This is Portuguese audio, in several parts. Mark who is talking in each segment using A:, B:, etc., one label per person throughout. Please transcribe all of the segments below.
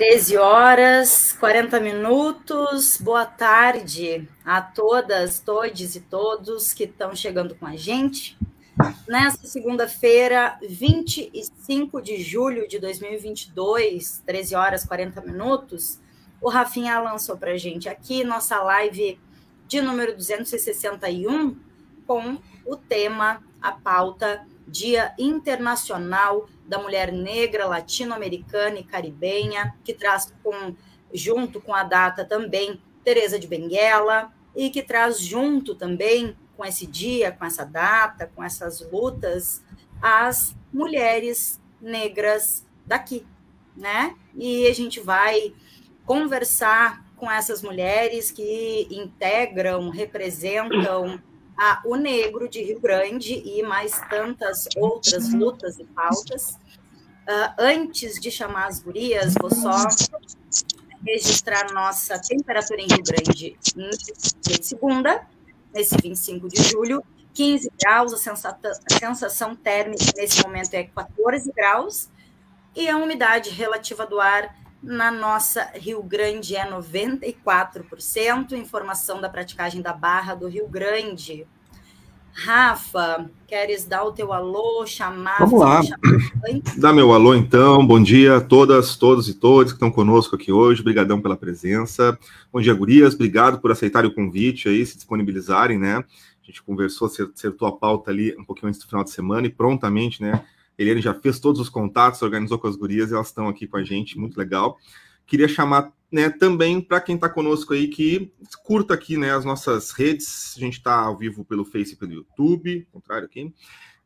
A: 13 horas, 40 minutos. Boa tarde a todas, todes e todos que estão chegando com a gente. Nesta segunda-feira, 25 de julho de 2022, 13 horas 40 minutos, o Rafinha lançou para a gente aqui nossa live de número 261 com o tema, a pauta Dia Internacional da Mulher Negra, Latino-Americana e Caribenha, que traz com, junto com a data também Teresa de Benguela, e que traz junto também com esse dia, com essa data, com essas lutas, as mulheres negras daqui, né? E a gente vai conversar com essas mulheres que integram, representam a, o negro de Rio Grande e mais tantas outras lutas e pautas. Uh, antes de chamar as gurias, vou só registrar nossa temperatura em Rio Grande de segunda, nesse 25 de julho, 15 graus, a sensação, a sensação térmica nesse momento é 14 graus, e a umidade relativa do ar na nossa Rio Grande é 94%. Informação da praticagem da Barra do Rio Grande. Rafa, queres dar o teu alô, chamar?
B: Vamos lá. Dá meu alô então. Bom dia a todas, todos e todos que estão conosco aqui hoje. Obrigadão pela presença. Bom dia, gurias. Obrigado por aceitarem o convite aí, se disponibilizarem, né? A gente conversou, acertou a pauta ali um pouquinho antes do final de semana e prontamente, né? Eliane já fez todos os contatos, organizou com as gurias e elas estão aqui com a gente, muito legal. Queria chamar né, também para quem está conosco aí que curta aqui né, as nossas redes. A gente está ao vivo pelo Face e pelo YouTube, contrário aqui.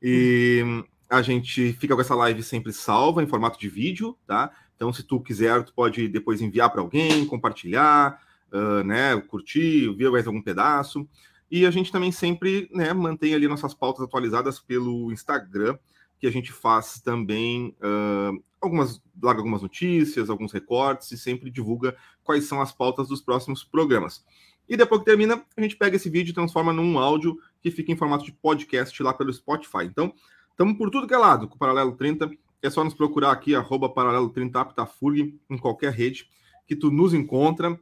B: E a gente fica com essa live sempre salva em formato de vídeo, tá? Então, se tu quiser, tu pode depois enviar para alguém, compartilhar, uh, né, curtir, ver mais algum pedaço. E a gente também sempre né, mantém ali nossas pautas atualizadas pelo Instagram que a gente faz também uh, algumas, larga algumas notícias, alguns recortes e sempre divulga quais são as pautas dos próximos programas. E depois que termina, a gente pega esse vídeo e transforma num áudio que fica em formato de podcast lá pelo Spotify. Então, estamos por tudo que é lado com o Paralelo 30. É só nos procurar aqui, arroba Paralelo 30 Aptafurg, em qualquer rede que tu nos encontra.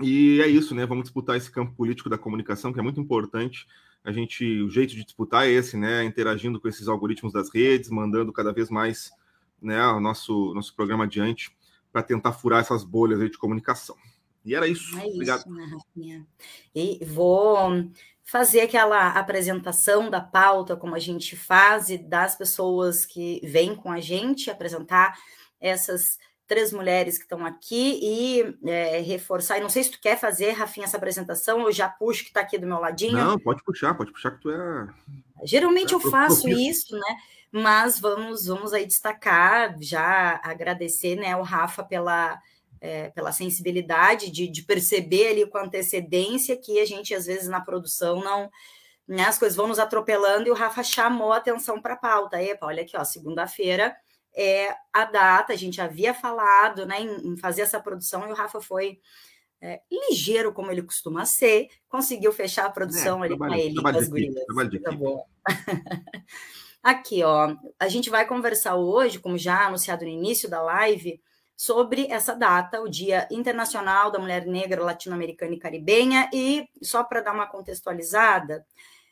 B: E é isso, né? Vamos disputar esse campo político da comunicação, que é muito importante a gente, o jeito de disputar é esse, né? Interagindo com esses algoritmos das redes, mandando cada vez mais né, o nosso, nosso programa adiante para tentar furar essas bolhas de comunicação. E era isso.
A: É Obrigado. Isso? E vou fazer aquela apresentação da pauta, como a gente faz, e das pessoas que vêm com a gente apresentar essas três mulheres que estão aqui e é, reforçar. E não sei se tu quer fazer, Rafinha, essa apresentação, eu já puxo que está aqui do meu ladinho.
B: Não, pode puxar, pode puxar que tu é.
A: Geralmente é, eu faço isso, né? Mas vamos, vamos aí destacar, já agradecer né, o Rafa pela, é, pela sensibilidade de, de perceber ali com antecedência que a gente, às vezes, na produção não. Né, as coisas vão nos atropelando e o Rafa chamou a atenção para a pauta. Epa, olha aqui, ó, segunda-feira é, a data, a gente havia falado né, em, em fazer essa produção e o Rafa foi é, ligeiro, como ele costuma ser, conseguiu fechar a produção é, ali com ele, com as gurias. Tá bom. Aqui, ó, a gente vai conversar hoje, como já anunciado no início da live, sobre essa data, o Dia Internacional da Mulher Negra Latino-Americana e Caribenha, e só para dar uma contextualizada,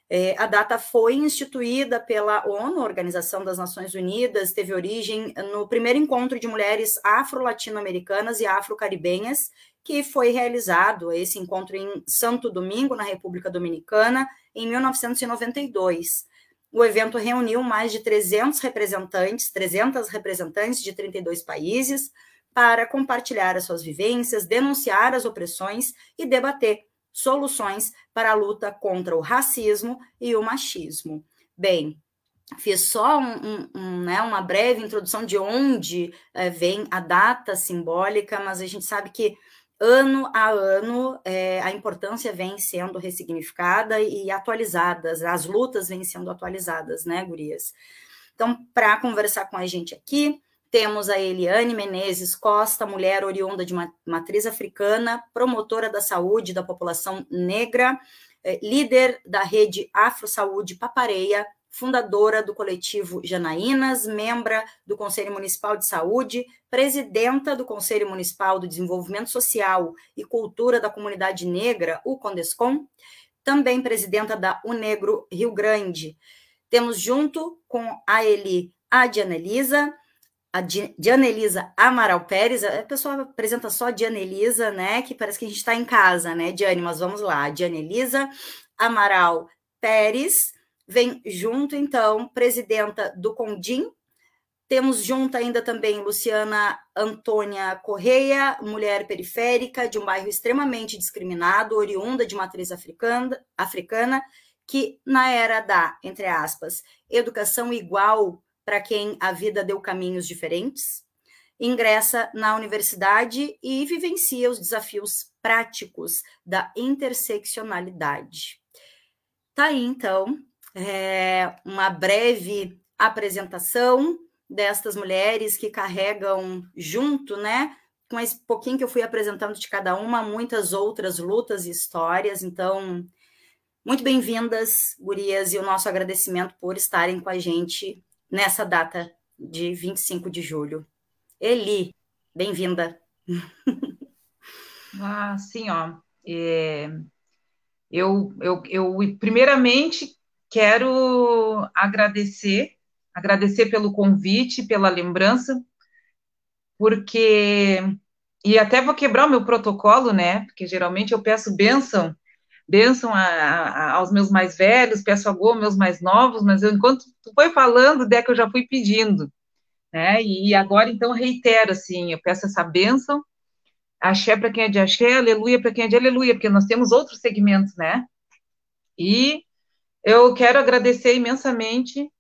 A: é, a data foi instituída pela ONU, Organização das Nações Unidas, teve origem no primeiro encontro de mulheres afro-latino-americanas e afro-caribenhas, que foi realizado esse encontro em Santo Domingo, na República Dominicana, em 1992. O evento reuniu mais de 300 representantes, 300 representantes de 32 países, para compartilhar as suas vivências, denunciar as opressões e debater soluções para a luta contra o racismo e o machismo. Bem, fiz só um, um, né, uma breve introdução de onde é, vem a data simbólica, mas a gente sabe que ano a ano é, a importância vem sendo ressignificada e atualizadas, as lutas vêm sendo atualizadas, né, Gurias? Então, para conversar com a gente aqui, temos a Eliane Menezes Costa, mulher oriunda de matriz africana, promotora da saúde da população negra, eh, líder da rede Afro Saúde Papareia, fundadora do coletivo Janaínas, membra do Conselho Municipal de Saúde, presidenta do Conselho Municipal do Desenvolvimento Social e Cultura da Comunidade Negra, o Condescom, também presidenta da Unegro Rio Grande. Temos junto com a Eli a Diana Elisa, a Diana Elisa Amaral Pérez, a pessoa apresenta só a Diana Elisa, né, que parece que a gente está em casa, né, Diane, mas vamos lá, Diana Elisa Amaral Pérez, Vem junto, então, presidenta do Condim. Temos junto ainda também Luciana Antônia Correia, mulher periférica de um bairro extremamente discriminado, oriunda de matriz africana, africana que na era da, entre aspas, educação igual para quem a vida deu caminhos diferentes, ingressa na universidade e vivencia os desafios práticos da interseccionalidade. Tá aí, então, é, uma breve apresentação destas mulheres que carregam junto, né? Com esse pouquinho que eu fui apresentando de cada uma, muitas outras lutas e histórias. Então, muito bem-vindas, gurias, e o nosso agradecimento por estarem com a gente nessa data de 25 de julho. Eli, bem-vinda.
C: Ah, sim, ó. É, eu, eu, eu, primeiramente, Quero agradecer, agradecer pelo convite, pela lembrança, porque e até vou quebrar o meu protocolo, né? Porque geralmente eu peço bênção, bênção a, a, aos meus mais velhos, peço agô aos meus mais novos, mas eu, enquanto tu foi falando, Deca, eu já fui pedindo, né? E agora então reitero assim, eu peço essa bênção, axé para quem é de axé, aleluia para quem é de aleluia, porque nós temos outros segmentos, né? E eu quero agradecer imensamente,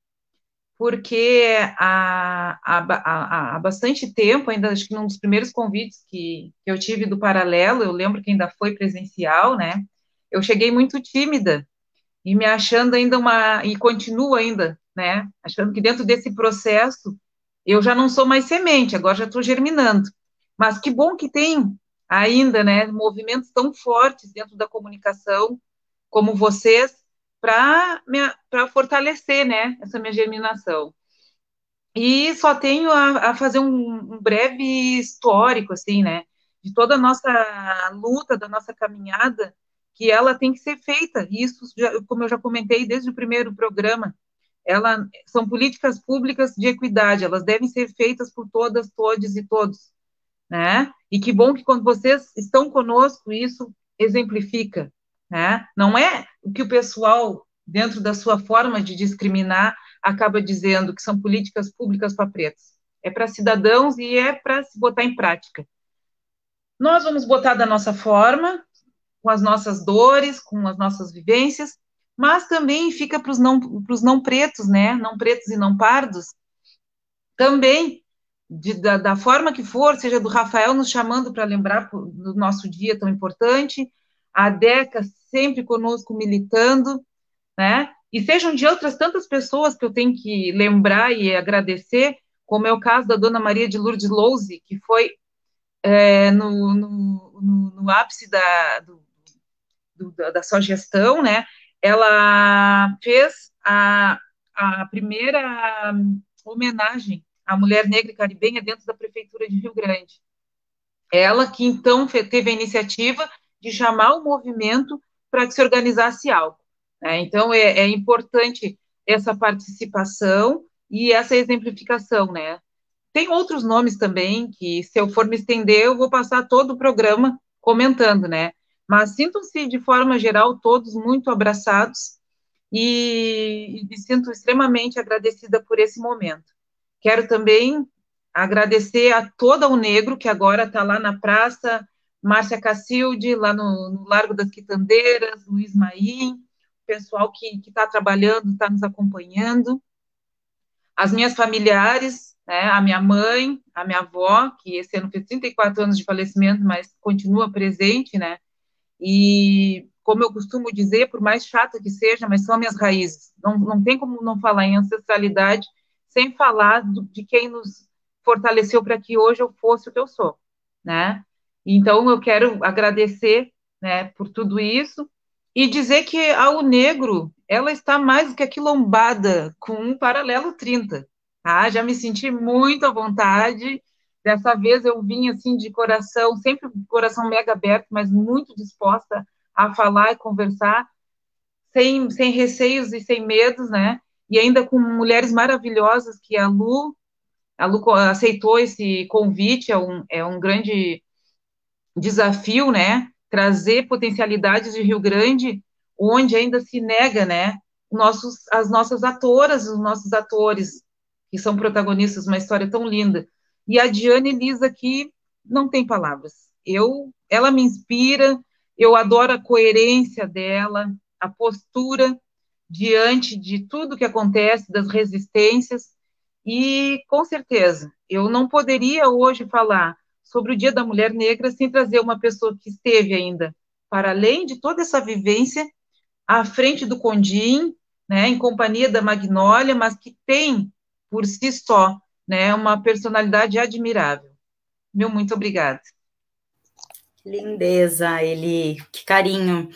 C: porque há, há, há, bastante tempo, ainda acho que num dos primeiros convites que, que eu tive do Paralelo, eu lembro que ainda foi presencial, né? Eu cheguei muito tímida e me achando ainda uma. e continuo ainda, né? Achando que dentro desse processo eu já não sou mais semente, agora já estou germinando. Mas que bom que tem ainda, né? Movimentos tão fortes dentro da comunicação como vocês para fortalecer né, essa minha germinação. E só tenho a, a fazer um, um, breve histórico, assim, né, de toda a nossa luta, da nossa caminhada, que ela tem que ser feita. Isso, já, como eu já comentei desde o primeiro programa, ela, são políticas públicas de equidade, elas devem ser feitas por todas, todos e todos, né? E que bom que quando vocês estão conosco, isso exemplifica, né? Não é o que o pessoal, dentro da sua forma de discriminar, acaba dizendo que são políticas públicas para pretos. É para cidadãos e é para se botar em prática. Nós vamos botar da nossa forma, com as nossas dores, com as nossas vivências, mas também fica para os não, não pretos, né? Não pretos e não pardos, também de, da, da, forma que for, seja do Rafael nos chamando para lembrar do nosso dia tão importante, a Deca sempre conosco militando, né? E sejam de outras tantas pessoas que eu tenho que lembrar e agradecer, como é o caso da Dona Maria de Lourdes Louze, que foi é, no, no, no, no, ápice da, do, do, da sua gestão, né? Ela fez a, a primeira homenagem à mulher negra e caribenha dentro da prefeitura de Rio Grande. Ela que então teve a iniciativa de chamar o movimento para que se organizasse algo. Né? Então, é, é, importante essa participação e essa exemplificação, né? Tem outros nomes também que, se eu for me estender, eu vou passar todo o programa comentando, né? Mas sintam-se, de forma geral, todos muito abraçados e, e me sinto extremamente agradecida por esse momento. Quero também agradecer a toda o Negro, que agora está lá na praça, Márcia Cacilde, lá no, no, Largo das Quitandeiras, Luiz Maim, pessoal que está trabalhando, está nos acompanhando, as minhas familiares, né, a minha mãe, a minha avó, que esse ano fez 34 anos de falecimento, mas continua presente, né, e como eu costumo dizer, por mais chata que seja, mas são minhas raízes, não, não tem como não falar em ancestralidade sem falar do, de quem nos fortaleceu para que hoje eu fosse o que eu sou, né? Então eu quero agradecer, né, por tudo isso e dizer que a O Negro ela está mais do que aquilombada com um paralelo 30. Tá? Já me senti muito à vontade. Dessa vez eu vim assim de coração, sempre coração mega aberto, mas muito disposta a falar e conversar, sem, sem receios e sem medos, né? E ainda com mulheres maravilhosas que a Lu, a Lu aceitou esse convite, é um, é um grande desafio, né? Trazer potencialidades de Rio Grande onde ainda se nega, né, nossos, as nossas atoras, os nossos atores, que são protagonistas uma história tão linda. E a Diane Lisa aqui não tem palavras. Eu, ela me inspira, eu adoro a coerência dela, a postura diante de tudo que acontece, das resistências, e com certeza, eu não poderia hoje falar sobre o Dia da Mulher Negra sem trazer uma pessoa que esteve ainda, para além de toda essa vivência, à frente do Condim, né, em companhia da Magnólia, mas que tem por si só, né, uma personalidade admirável. Meu muito obrigada.
A: Lindeza, ele, que carinho.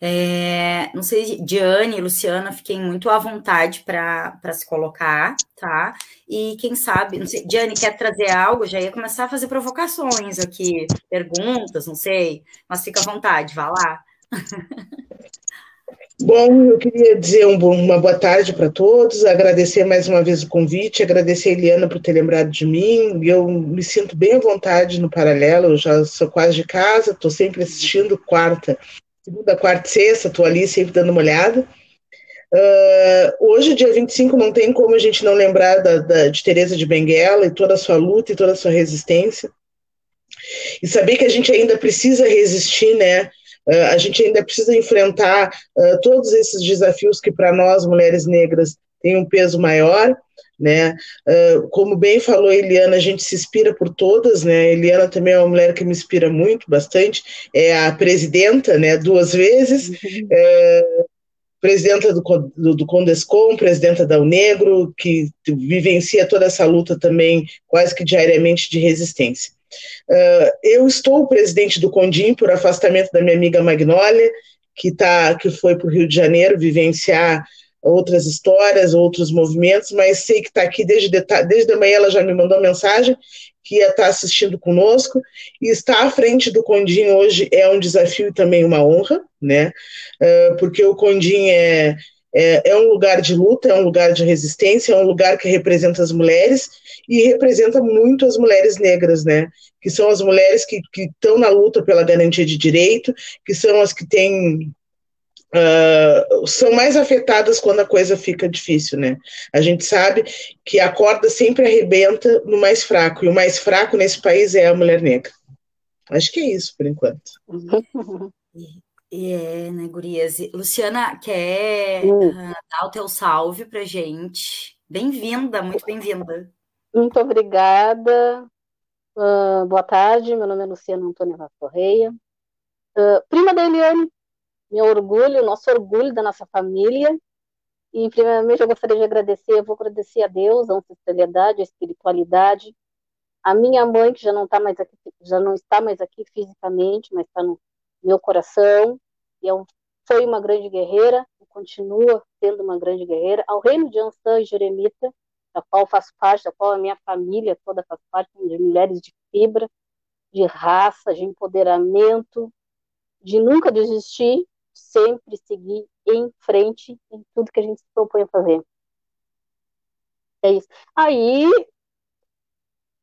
A: É, não sei, Diane, Luciana, fiquem muito à vontade para se colocar, tá? E quem sabe, não sei, Diane quer trazer algo? Já ia começar a fazer provocações aqui, perguntas, não sei, mas fica à vontade, vá lá.
D: Bom, eu queria dizer um uma boa tarde para todos, agradecer mais uma vez o convite, agradecer a Eliana por ter lembrado de mim. Eu me sinto bem à vontade no paralelo, eu já sou quase de casa, estou sempre assistindo quarta, segunda, quarta e sexta, estou ali sempre dando uma olhada. Uh, hoje, dia 25, não tem como a gente não lembrar da, da, de Teresa de Benguela e toda a sua luta e toda a sua resistência. E saber que a gente ainda precisa resistir, né? Uh, a gente ainda precisa enfrentar uh, todos esses desafios que, para nós, mulheres negras, têm um peso maior. Né? Uh, como bem falou Eliana, a gente se inspira por todas, né? Eliana também é uma mulher que me inspira muito, bastante. É a presidenta, né? Duas vezes. Uhum. É, presidenta do, do, do, Condescom, presidenta da Unegro, que vivencia toda essa luta também quase que diariamente de resistência. Uh, eu estou presidente do Condim por afastamento da minha amiga Magnólia, que, tá, que foi para o Rio de Janeiro vivenciar outras histórias, outros movimentos, mas sei que está aqui desde, desde a manhã, ela já me mandou mensagem que ia estar tá assistindo conosco, e estar à frente do Condim hoje é um desafio e também uma honra, né, uh, porque o Condim é, é, é um lugar de luta, é um lugar de resistência, é um lugar que representa as mulheres, e representa muito as mulheres negras, né? Que são as mulheres que estão na luta pela garantia de direito, que são as que têm Uh, são mais afetadas quando a coisa fica difícil, né? A gente sabe que a corda sempre arrebenta no mais fraco, e o mais fraco nesse país é a mulher negra. Acho que é isso, por enquanto.
A: É, né, Gurias? Luciana, quer uh, dar o teu salve pra gente? Bem-vinda, muito bem-vinda.
E: Muito obrigada. Uh, boa tarde, meu nome é Luciana Antônia Vaz Correia. Uh, prima da Eliane, meu orgulho, nosso orgulho da nossa família. E, primeiramente, eu gostaria de agradecer, eu vou agradecer a Deus, a ancestralidade, a espiritualidade, a minha mãe, que já não, tá mais aqui, já não está mais aqui fisicamente, mas está no meu coração. E eu, foi uma grande guerreira, continua sendo uma grande guerreira. Ao reino de Ansan e Jeremita, da qual faço parte, da qual a minha família toda faz parte, de mulheres de fibra, de raça, de empoderamento, de nunca desistir, sempre seguir em frente em tudo que a gente se propõe a fazer. É isso. Aí,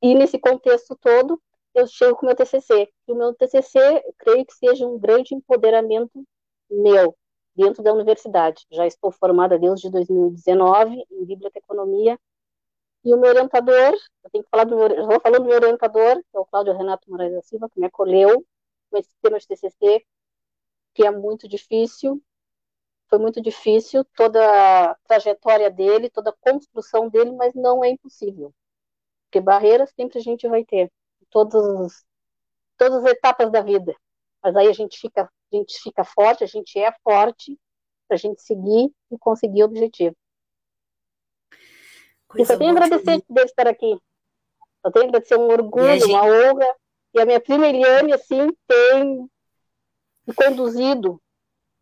E: e nesse contexto todo, eu chego com o meu TCC. E o meu TCC, creio que seja um grande empoderamento meu, dentro da universidade. Já estou formada desde 2019 em biblioteconomia e o meu orientador, eu tenho que falar do meu, eu vou falando do meu orientador, que é o Cláudio Renato Moraes da Silva, que me acolheu com esse tema de TCC, que é muito difícil, foi muito difícil toda a trajetória dele, toda a construção dele, mas não é impossível. Porque barreiras sempre a gente vai ter, todas, todas as etapas da vida. Mas aí a gente fica, a gente fica forte, a gente é forte para a gente seguir e conseguir o objetivo. Coisa e só tenho a agradecer de estar aqui. Só tenho a agradecer um orgulho, gente... uma honra. E a minha prima Eliane, assim, tem me conduzido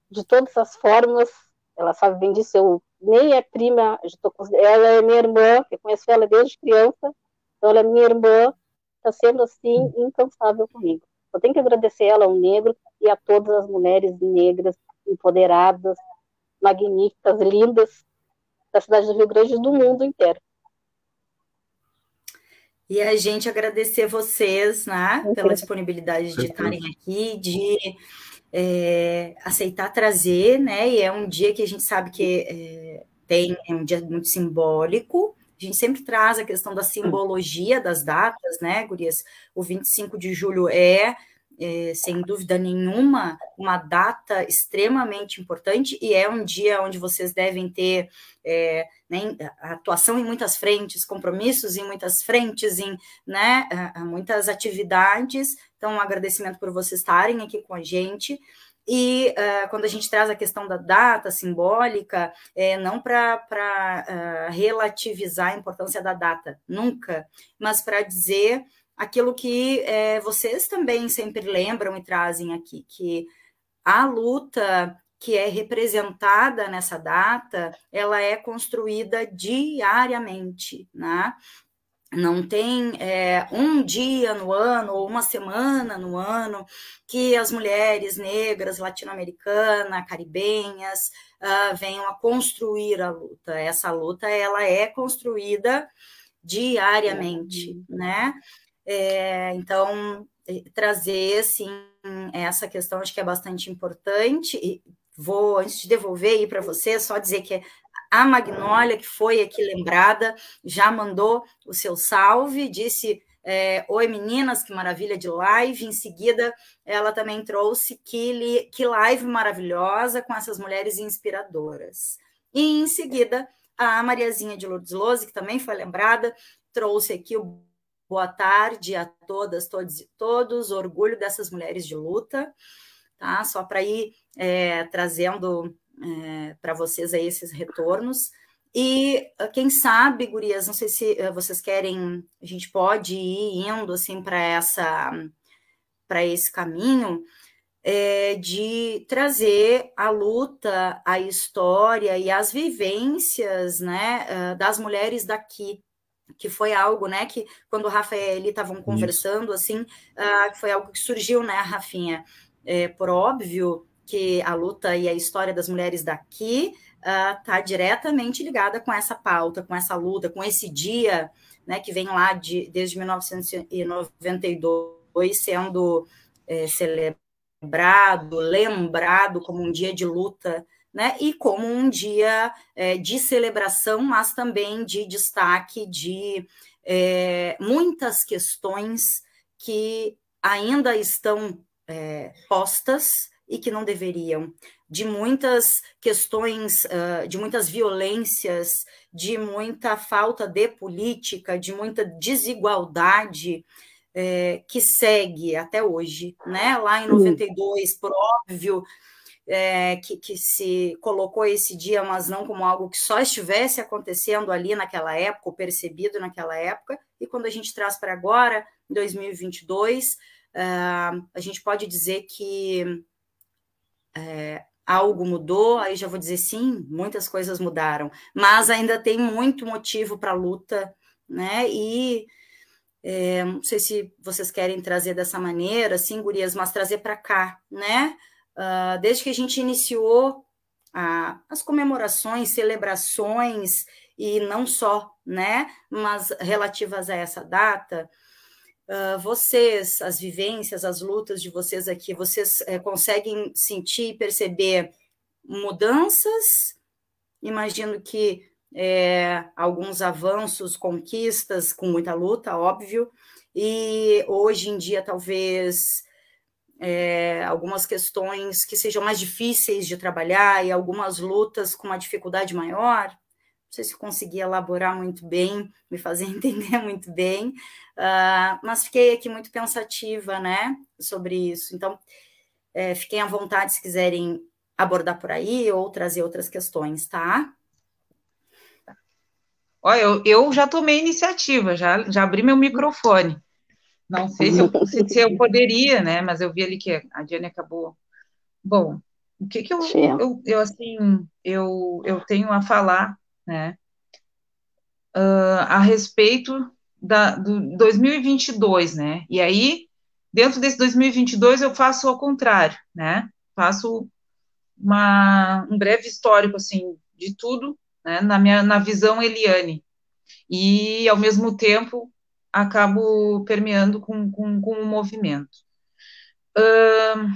E: de todas as formas. Ela sabe bem disso. Eu nem é prima, ela é minha irmã, eu conheço ela desde criança. Então, ela é minha irmã, está sendo assim incansável comigo. Eu tenho que agradecer ela ao negro e a todas as mulheres negras empoderadas, magníficas, lindas da cidade do Rio Grande do mundo inteiro.
A: E a gente agradecer vocês, né, pela disponibilidade de estarem aqui, de é, aceitar trazer, né? E é um dia que a gente sabe que é, tem é um dia muito simbólico. A gente sempre traz a questão da simbologia das datas, né, Gurias? O 25 de julho é é, sem dúvida nenhuma, uma data extremamente importante e é um dia onde vocês devem ter é, né, atuação em muitas frentes, compromissos em muitas frentes, em né, muitas atividades. Então, um agradecimento por vocês estarem aqui com a gente. E uh, quando a gente traz a questão da data simbólica, é, não para uh, relativizar a importância da data, nunca, mas para dizer aquilo que é, vocês também sempre lembram e trazem aqui, que a luta que é representada nessa data, ela é construída diariamente, né? Não tem é, um dia no ano ou uma semana no ano que as mulheres negras, latino-americanas, caribenhas uh, venham a construir a luta. Essa luta ela é construída diariamente, né? É, então, trazer, assim, essa questão acho que é bastante importante. E vou, antes de devolver aí para você, só dizer que a Magnólia, que foi aqui lembrada, já mandou o seu salve, disse é, Oi meninas, que maravilha de live. Em seguida, ela também trouxe que, que live maravilhosa com essas mulheres inspiradoras. E em seguida, a Mariazinha de Lourdes Lose, que também foi lembrada, trouxe aqui o Boa tarde a todas, todos e todos. Orgulho dessas mulheres de luta, tá? Só para ir é, trazendo é, para vocês aí esses retornos. E ah, quem sabe, gurias, não sei se uh, vocês querem, a gente pode ir indo assim para essa para esse caminho é, de trazer a luta, a história e as vivências né, uh, das mulheres daqui, que foi algo, né, que quando o Rafa e ele estavam conversando, assim, uh, foi algo que surgiu, né, Rafinha? É, por óbvio que a luta e a história das mulheres daqui está uh, diretamente ligada com essa pauta, com essa luta, com esse dia, né, que vem lá de, desde 1992 sendo é, celebrado, lembrado como um dia de luta né? E como um dia é, de celebração, mas também de destaque de é, muitas questões que ainda estão é, postas e que não deveriam, de muitas questões, uh, de muitas violências, de muita falta de política, de muita desigualdade é, que segue até hoje, né? Lá em 92, por óbvio, é, que, que, se colocou esse dia, mas não como algo que só estivesse acontecendo ali naquela época, ou percebido naquela época, e quando a gente traz para agora, em 2022, uh, a gente pode dizer que é, algo mudou, aí já vou dizer sim, muitas coisas mudaram, mas ainda tem muito motivo para luta, né? E é, não sei se vocês querem trazer dessa maneira, assim, gurias, mas trazer para cá, né? Uh, desde que a gente iniciou a, as comemorações, celebrações, e não só, né, mas relativas a essa data, uh, vocês, as vivências, as lutas de vocês aqui, vocês uh, conseguem sentir e perceber mudanças? Imagino que é, alguns avanços, conquistas, com muita luta, óbvio, e hoje em dia talvez é, algumas questões que sejam mais difíceis de trabalhar e algumas lutas com uma dificuldade maior. Não sei se consegui elaborar muito bem, me fazer entender muito bem, uh, mas fiquei aqui muito pensativa, né, sobre isso. Então, é, fiquem à vontade se quiserem abordar por aí ou trazer outras questões, tá?
C: Olha, eu, eu já tomei iniciativa, já, já abri meu microfone. Não sei se eu, se, eu poderia, né? Mas eu vi ali que a Diane acabou. Bom, o que que eu, eu, eu, assim, eu, eu tenho a falar, né? Uh, a respeito da, do 2022, né? E aí, dentro desse 2022, eu faço ao contrário, né? Faço uma, um breve histórico, assim, de tudo, né? Na minha, na visão Eliane. E, ao mesmo tempo, acabo permeando com, com, com o movimento. Uh,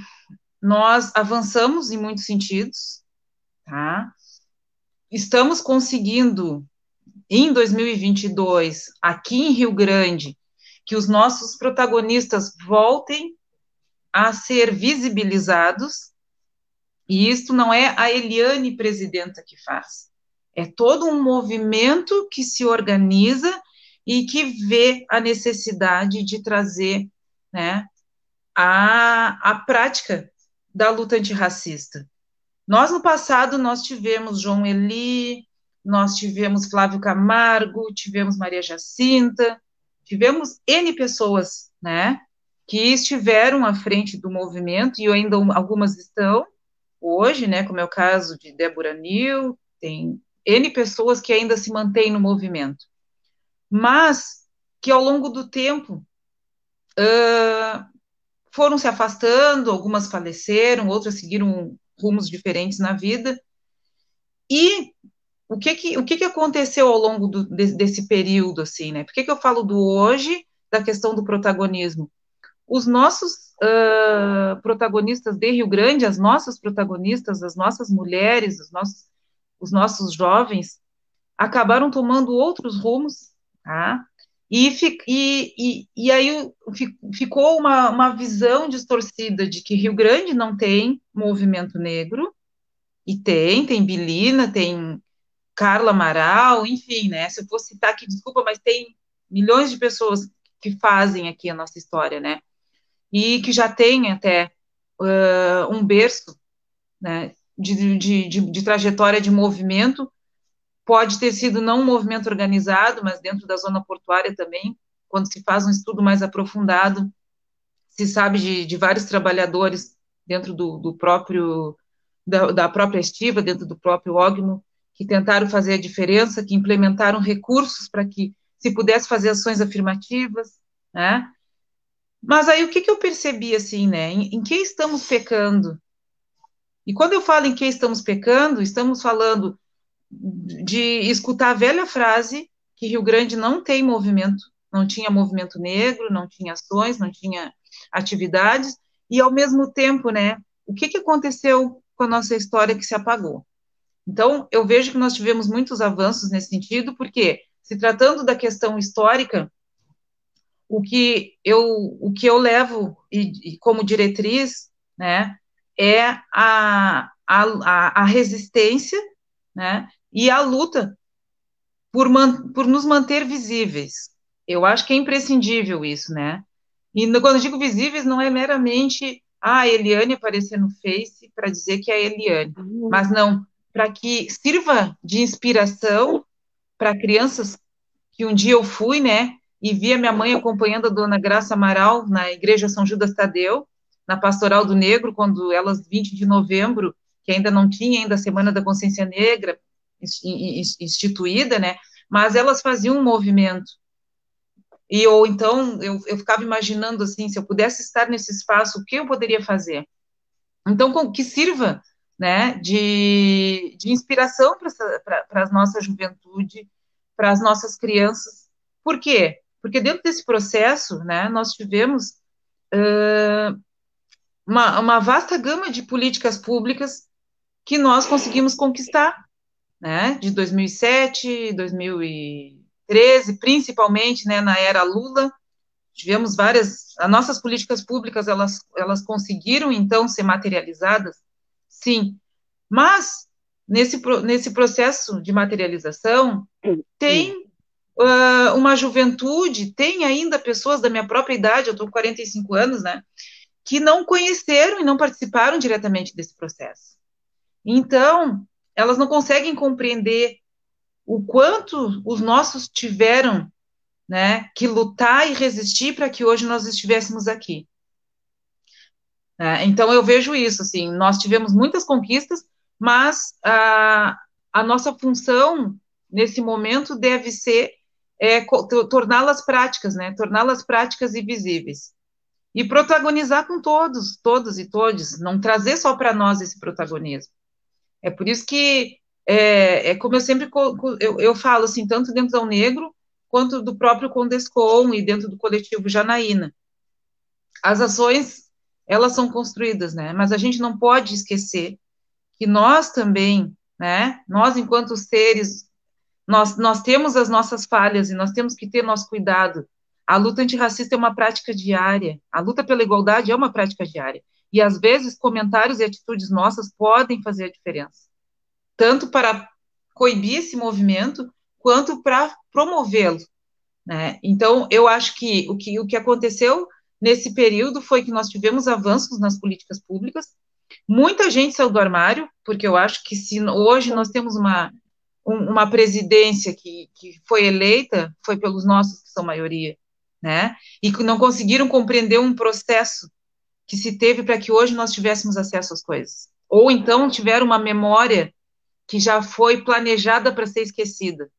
C: nós avançamos em muitos sentidos, tá? Estamos conseguindo, em 2022, aqui em Rio Grande, que os nossos protagonistas voltem a ser visibilizados, e isso não é a Eliane presidenta que faz, é todo um movimento que se organiza e que vê a necessidade de trazer né, a, a prática da luta antirracista. Nós, no passado, nós tivemos João Eli, nós tivemos Flávio Camargo, tivemos Maria Jacinta, tivemos N pessoas, né, que estiveram à frente do movimento, e ainda algumas estão hoje, né, como é o caso de Débora Nil, tem N pessoas que ainda se mantêm no movimento mas que ao longo do tempo uh, foram se afastando, algumas faleceram, outras seguiram rumos diferentes na vida. E o que que, o que, que aconteceu ao longo do, de, desse período, assim, né? Por que, que eu falo do hoje, da questão do protagonismo? Os nossos uh, protagonistas de Rio Grande, as nossas protagonistas, as nossas mulheres, os nossos, os nossos jovens, acabaram tomando outros rumos Tá? E, e, e, aí ficou uma, uma visão distorcida de que Rio Grande não tem movimento negro, e tem, tem Bilina, tem Carla Amaral, enfim, né? Se eu for citar aqui, desculpa, mas tem milhões de pessoas que fazem aqui a nossa história, né? E que já tem até uh, um berço né, de, de, de, de trajetória de movimento Pode ter sido não um movimento organizado, mas dentro da zona portuária também, quando se faz um estudo mais aprofundado, se sabe de, de vários trabalhadores dentro do, do próprio da, da, própria estiva, dentro do próprio ógno, que tentaram fazer a diferença, que implementaram recursos para que se pudesse fazer ações afirmativas, né? Mas aí o que, que eu percebi assim, né? Em, em que estamos pecando? E quando eu falo em que estamos pecando, estamos falando de escutar a velha frase que Rio Grande não tem movimento, não tinha movimento negro, não tinha ações, não tinha atividades, e ao mesmo tempo, né, o que, que aconteceu com a nossa história que se apagou? Então, eu vejo que nós tivemos muitos avanços nesse sentido, porque, se tratando da questão histórica, o que eu, o que eu levo e, e como diretriz, né, é a, a, a resistência, né, e a luta por, man, por nos manter visíveis. Eu acho que é imprescindível isso, né? E quando eu digo visíveis, não é meramente ah, a Eliane aparecer no Face para dizer que é a Eliane, uhum. mas não, para que sirva de inspiração para crianças que um dia eu fui, né, e vi a minha mãe acompanhando a dona Graça Amaral na Igreja São Judas Tadeu, na Pastoral do Negro, quando elas, 20 de novembro, que ainda não tinha ainda a Semana da Consciência Negra, instituída, né? Mas elas faziam um movimento. E ou então eu, eu ficava imaginando assim, se eu pudesse estar nesse espaço, o que eu poderia fazer? Então, com, que sirva né, de, de inspiração para a nossa juventude, para as nossas crianças. Por quê? Porque dentro desse processo, né, nós tivemos uh, uma, uma vasta gama de políticas públicas que nós conseguimos conquistar né, de 2007, 2013, principalmente, né, na era Lula, tivemos várias, as nossas políticas públicas, elas, elas conseguiram, então, ser materializadas, sim, mas, nesse, nesse processo de materialização, tem uh, uma juventude, tem ainda pessoas da minha própria idade, eu estou com 45 anos, né, que não conheceram e não participaram diretamente desse processo. Então, elas não conseguem compreender o quanto os nossos tiveram né, que lutar e resistir para que hoje nós estivéssemos aqui. É, então eu vejo isso, assim, nós tivemos muitas conquistas, mas a, a nossa função nesse momento deve ser é, torná-las práticas, né, torná-las práticas e visíveis. E protagonizar com todos, todos e todos, não trazer só para nós esse protagonismo. É por isso que, é, é como eu sempre eu, eu falo, assim, tanto dentro do Negro, quanto do próprio Condescom e dentro do coletivo Janaína. As ações, elas são construídas, né? Mas a gente não pode esquecer que nós também, né? Nós, enquanto seres, nós, nós temos as nossas falhas e nós temos que ter nosso cuidado. A luta antirracista é uma prática diária. A luta pela igualdade é uma prática diária. E, às vezes, comentários e atitudes nossas podem fazer a diferença. Tanto para coibir esse movimento, quanto para promovê-lo. Né? Então, eu acho que o, que o que aconteceu nesse período foi que nós tivemos avanços nas políticas públicas, muita gente saiu do armário, porque eu acho que se hoje nós temos uma, um, uma presidência que, que foi eleita, foi pelos nossos que são maioria, né? E que não conseguiram compreender um processo que se teve para que hoje nós tivéssemos acesso às coisas. Ou então tiveram uma memória que já foi planejada para ser esquecida.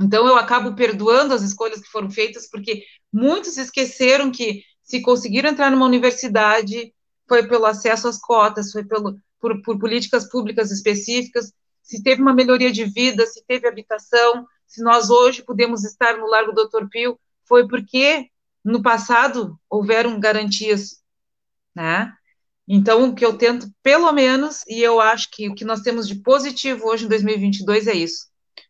C: Então eu acabo perdoando as escolhas que foram feitas, porque muitos esqueceram que se conseguiram entrar numa universidade foi pelo acesso às cotas, foi pelo, por, por políticas públicas específicas, se teve uma melhoria de vida, se teve habitação, se nós hoje podemos estar no Largo Doutor Pio, foi porque no passado houveram garantias, né? Então, o que eu tento, pelo menos, e eu acho que o que nós temos de positivo hoje em 2022 é isso.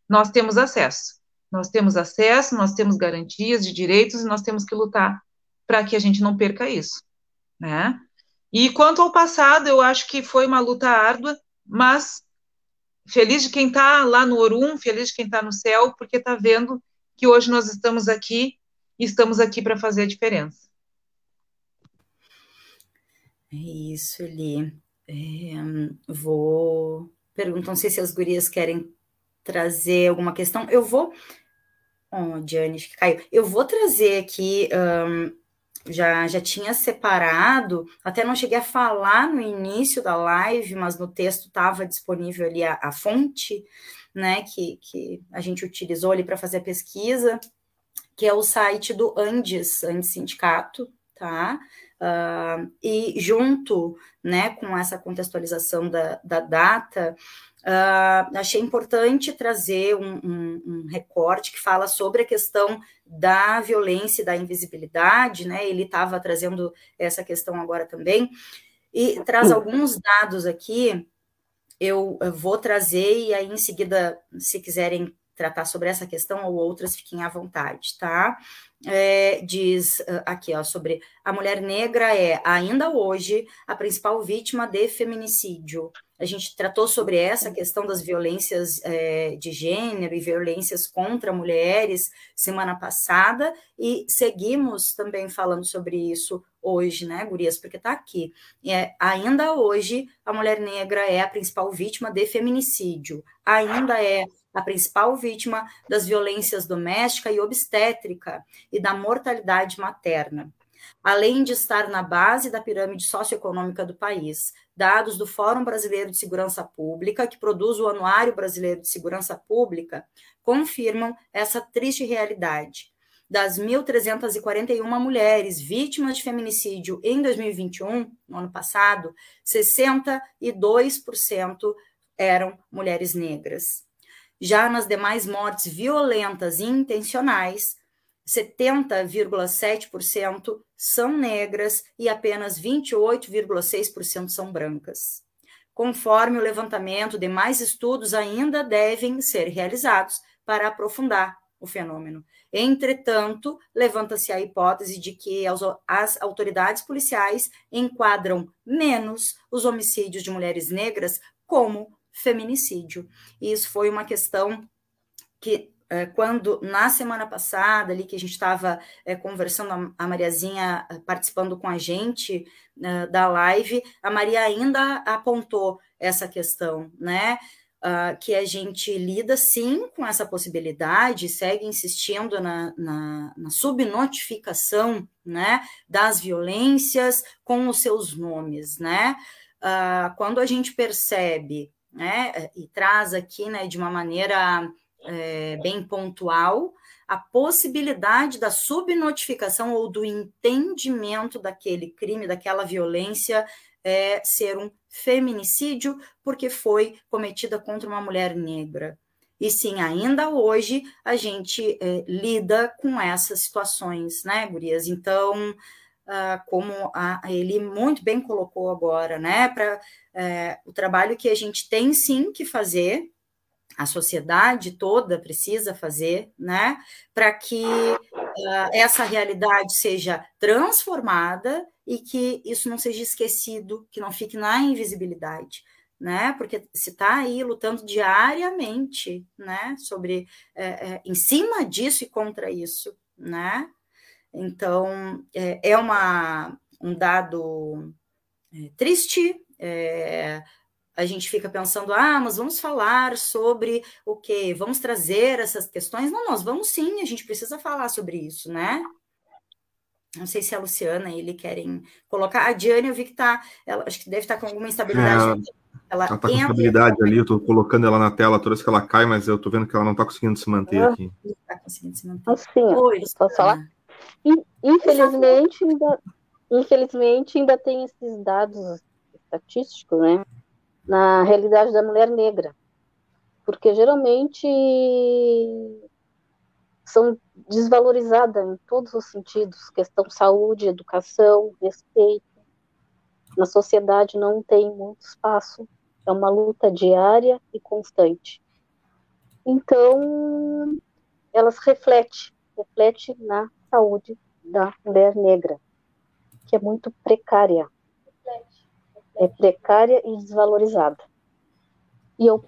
C: Nós temos acesso. Nós temos acesso, nós temos garantias de direitos e nós temos que lutar para que a gente não perca isso, né? E quanto ao passado, eu acho que foi uma luta árdua, mas feliz de quem está lá no Orum, feliz de quem está no céu, porque está vendo que hoje nós estamos aqui e estamos aqui para fazer a diferença.
A: É isso, Eli. É, vou. Perguntam se as gurias querem trazer alguma questão. Eu vou. Oh, Diane, que caiu. Eu vou trazer aqui. Um, já, já tinha separado, até não cheguei a falar no início da live, mas no texto estava disponível ali a, a, fonte, né, que, que a gente utilizou ali para fazer a pesquisa, que é o site do Andes, Andes Sindicato, tá? Uh, e junto, né, com essa contextualização da, da data, Uh, achei importante trazer um, um, um, recorte que fala sobre a questão da violência e da invisibilidade, né? Ele estava trazendo essa questão agora também, e traz alguns dados aqui, eu, eu vou trazer, e aí em seguida, se quiserem tratar sobre essa questão ou outras, fiquem à vontade, tá? É, diz uh, aqui, ó, sobre a mulher negra é, ainda hoje, a principal vítima de feminicídio a gente tratou sobre essa questão das violências é, de gênero e violências contra mulheres semana passada e seguimos também falando sobre isso hoje, né, Gurias, porque está aqui. É, ainda hoje, a mulher negra é a principal vítima de feminicídio, ainda é a principal vítima das violências doméstica e obstétrica e da mortalidade materna além de estar na base da pirâmide socioeconômica do país. Dados do Fórum Brasileiro de Segurança Pública, que produz o Anuário Brasileiro de Segurança Pública, confirmam essa triste realidade. Das 1.341 mulheres vítimas de feminicídio em 2021, no ano passado, 62% eram mulheres negras. Já nas demais mortes violentas e intencionais, 70,7% são negras e apenas 28,6% são brancas. Conforme o levantamento, demais estudos ainda devem ser realizados para aprofundar o fenômeno. Entretanto, levanta-se a hipótese de que as autoridades policiais enquadram menos os homicídios de mulheres negras como feminicídio. E isso foi uma questão que é, quando na semana passada ali que a gente estava é, conversando a, Mariazinha é, participando com a gente da live a Maria ainda apontou essa questão né uh, que a gente lida sim com essa possibilidade, segue insistindo na, na, na subnotificação né, das violências com os seus nomes, né? Uh, quando a gente percebe né, e traz aqui né, de uma maneira é, bem pontual a possibilidade da subnotificação ou do entendimento daquele crime, daquela violência é, ser um feminicídio porque foi cometida contra uma mulher negra. E sim, ainda hoje a gente é, lida com essas situações, né, Gurias? Então, ah, como a, ele muito bem colocou agora, né, para é, o trabalho que a gente tem sim que fazer, a sociedade toda precisa fazer, né, para que uh, essa realidade seja transformada e que isso não seja esquecido, que não fique na invisibilidade, né? Porque se está aí lutando diariamente, né? Sobre é, é, em cima disso e contra isso, né? Então é, é uma um dado triste. É, a gente fica pensando, ah, mas vamos falar sobre o quê? Vamos trazer essas questões? Não, nós vamos sim, a gente precisa falar sobre isso, né? Não sei se a Luciana e ele querem colocar. A Diane, eu vi que está. Acho que deve estar tá com alguma instabilidade.
B: É, ela está com instabilidade ali, eu estou colocando ela na tela toda vez que ela cai, mas eu estou vendo que ela não está conseguindo se manter ah, aqui. Não está conseguindo
E: se manter. Assim, Oi, posso falar? Infelizmente, ainda, infelizmente, ainda tem esses dados estatísticos, né? Na realidade da mulher negra. Porque geralmente são desvalorizada em todos os sentidos, questão saúde, educação, respeito. Na sociedade não tem muito espaço, é uma luta diária e constante. Então, elas refletem, reflete na saúde da mulher negra, que é muito precária. É precária e desvalorizada. E eu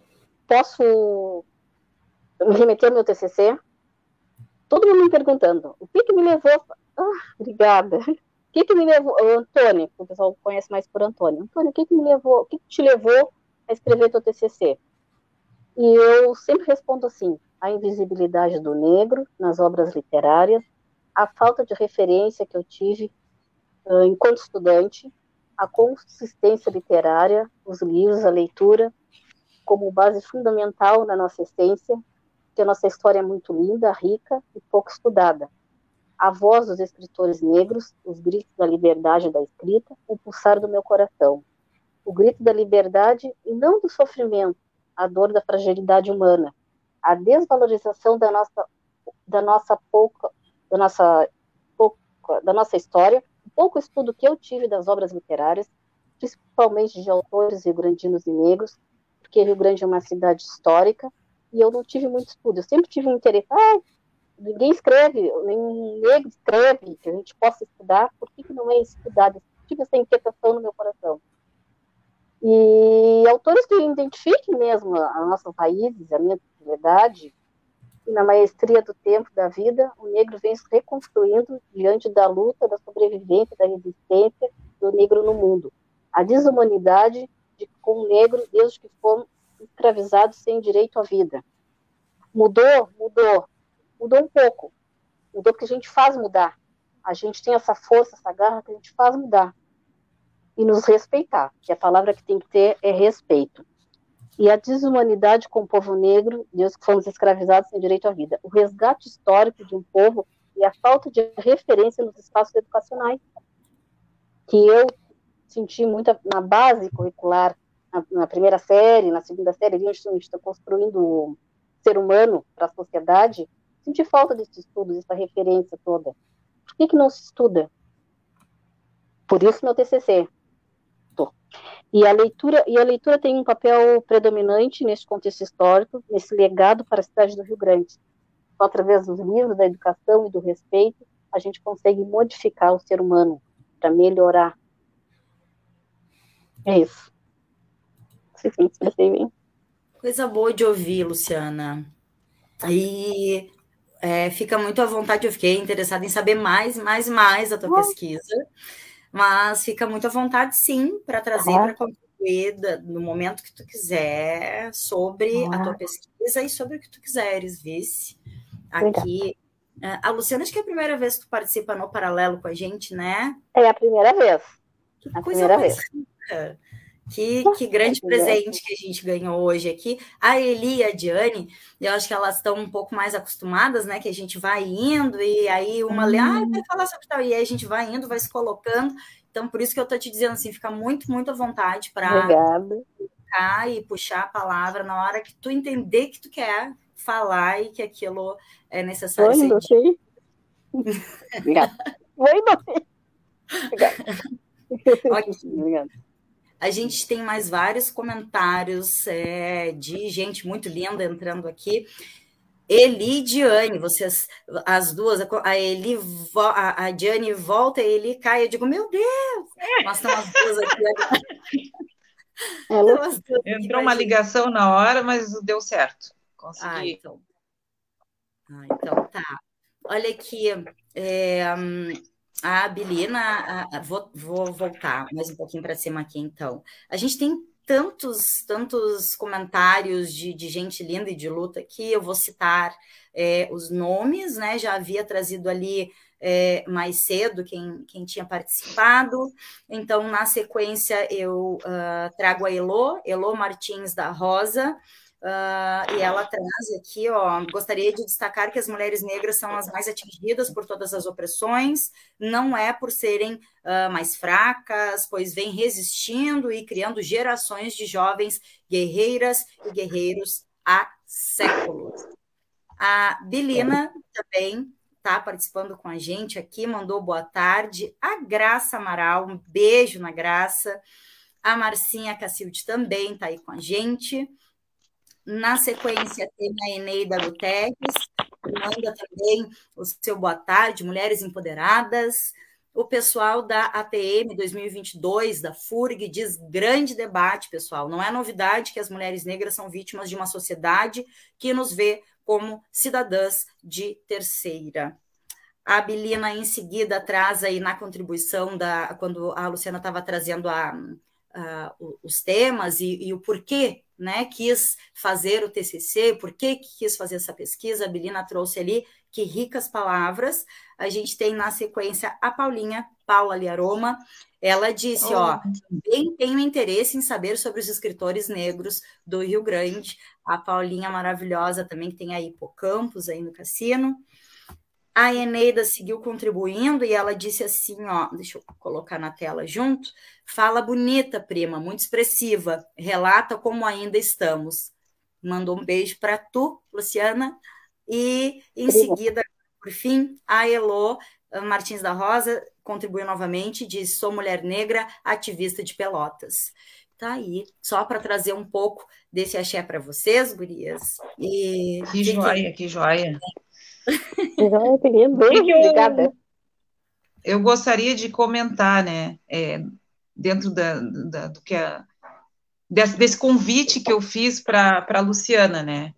E: posso me remeter ao meu TCC, todo mundo me perguntando, o que que me levou... Ah, obrigada. O que que me levou... Antônio, o pessoal conhece mais por Antônio. Antônio, o que que me levou... O que, que te levou a escrever teu TCC? E eu sempre respondo assim, a invisibilidade do negro nas obras literárias, a falta de referência que eu tive uh, enquanto estudante, a consistência literária, os livros, a leitura, como base fundamental na nossa essência, que a nossa história é muito linda, rica e pouco estudada. A voz dos escritores negros, os gritos da liberdade da escrita, o pulsar do meu coração. O grito da liberdade e não do sofrimento, a dor da fragilidade humana, a desvalorização da nossa da nossa pouca da nossa pouca, da nossa história, pouco estudo que eu tive das obras literárias, principalmente de autores rio-grandinos e negros, porque Rio Grande é uma cidade histórica e eu não tive muito estudo. Eu sempre tive um interesse. Ah, ninguém escreve, nem negro escreve, que a gente possa estudar. Por que, que não é estudado? Tive essa inquietação no meu coração. E autores que identifiquem mesmo as nossas raízes, a minha verdade, na maestria do tempo da vida, o negro vem se reconstruindo diante da luta, da sobrevivência, da resistência do negro no mundo. A desumanidade de, com o negro desde que fomos escravizados sem direito à vida. Mudou? Mudou. Mudou um pouco. Mudou porque a gente faz mudar. A gente tem essa força, essa garra que a gente faz mudar. E nos respeitar. Que a palavra que tem que ter é respeito. E a desumanidade com o povo negro, Deus que fomos escravizados sem direito à vida. O resgate histórico de um povo e a falta de referência nos espaços educacionais. Que eu senti muito na base curricular na, na, primeira série, na segunda série, onde a gente está construindo o ser humano para a sociedade, senti falta desses estudos, dessa referência toda. Por que, que não se estuda? Por isso meu TCC. E a leitura e a leitura tem um papel predominante nesse contexto histórico, nesse legado para a cidade do Rio Grande. Só através dos livros, da educação e do respeito, a gente consegue modificar o ser humano para melhorar. É isso se expressei bem.
A: Coisa boa de ouvir, Luciana. E é, fica muito à vontade, eu fiquei interessada em saber mais, mais, mais da tua pesquisa, mas fica muito à vontade, sim, para trazer, para contribuir no momento que tu quiser sobre ah. a tua pesquisa e sobre o que tu quiseres, vice. Aqui. É, a Luciana, acho que é a primeira vez que tu participa no Paralelo com a gente, né?
E: É a primeira vez.
A: Que a coisa mais vez. Que, que grande presente que a gente ganhou hoje aqui. A Eli e a Diane, eu acho que elas estão um pouco mais acostumadas, né? Que a gente vai indo e aí uma lê, ah, vai falar sobre tal, e aí a gente vai indo, vai se colocando. Então, por isso que eu estou te dizendo assim, fica muito, muito à vontade para e puxar a palavra na hora que tu entender que tu quer falar e que aquilo é necessário
E: Oi, dito. Obrigada. Oi, Obrigada.
A: Obrigada. A gente tem mais vários comentários é, de gente muito linda entrando aqui. Eli e Diane, vocês, as duas, a Eli, a, a Diane volta, a Eli cai, eu digo, meu Deus! Nós estamos as duas aqui.
C: Entrou uma ligação na hora, mas deu certo. Consegui.
A: Ah, então. Ah, então tá. Olha aqui, é, a Abilina, a, a, vou, vou voltar mais um pouquinho para cima aqui, então. A gente tem tantos, tantos comentários de, de gente linda e de luta que eu vou citar é, os nomes, né? Já havia trazido ali é, mais cedo quem, quem tinha participado. Então, na sequência, eu uh, trago a Elo, Elo Martins da Rosa. Uh, e ela traz aqui, ó, gostaria de destacar que as mulheres negras são as mais atingidas por todas as opressões, não é por serem uh, mais fracas, pois vem resistindo e criando gerações de jovens guerreiras e guerreiros há séculos. A Belina também está participando com a gente aqui, mandou boa tarde. A Graça Amaral, um beijo na Graça. A Marcinha Cacilde também está aí com a gente. Na sequência, tem a Eneida Guterres, que manda também o seu boa tarde, Mulheres Empoderadas. O pessoal da ATM 2022, da FURG, diz grande debate, pessoal. Não é novidade que as mulheres negras são vítimas de uma sociedade que nos vê como cidadãs de terceira. A Bilina, em seguida, traz aí na contribuição da. Quando a Luciana estava trazendo a, a, os temas e, e o porquê né, quis fazer o TCC, por que quis fazer essa pesquisa, a Belina trouxe ali, que ricas palavras. A gente tem na sequência a Paulinha, Paula Liaroma, ela disse, oh. ó, também tenho interesse em saber sobre os escritores negros do Rio Grande. A Paulinha maravilhosa também, que tem aí Hipocampos aí no cassino. A Eneida seguiu contribuindo e ela disse assim: ó, deixa eu colocar na tela junto. Fala bonita, prima, muito expressiva. Relata como ainda estamos. Mandou um beijo para tu, Luciana. E em seguida, por fim, a Elo Martins da Rosa contribuiu novamente, diz: sou mulher negra, ativista de Pelotas. Tá aí, só para trazer um pouco desse axé para vocês, gurias.
C: E que joia, que joia.
E: Obrigada.
C: Eu gostaria de comentar, né, é, dentro da, da, do que a, desse, desse, convite que eu fiz para a Luciana, né.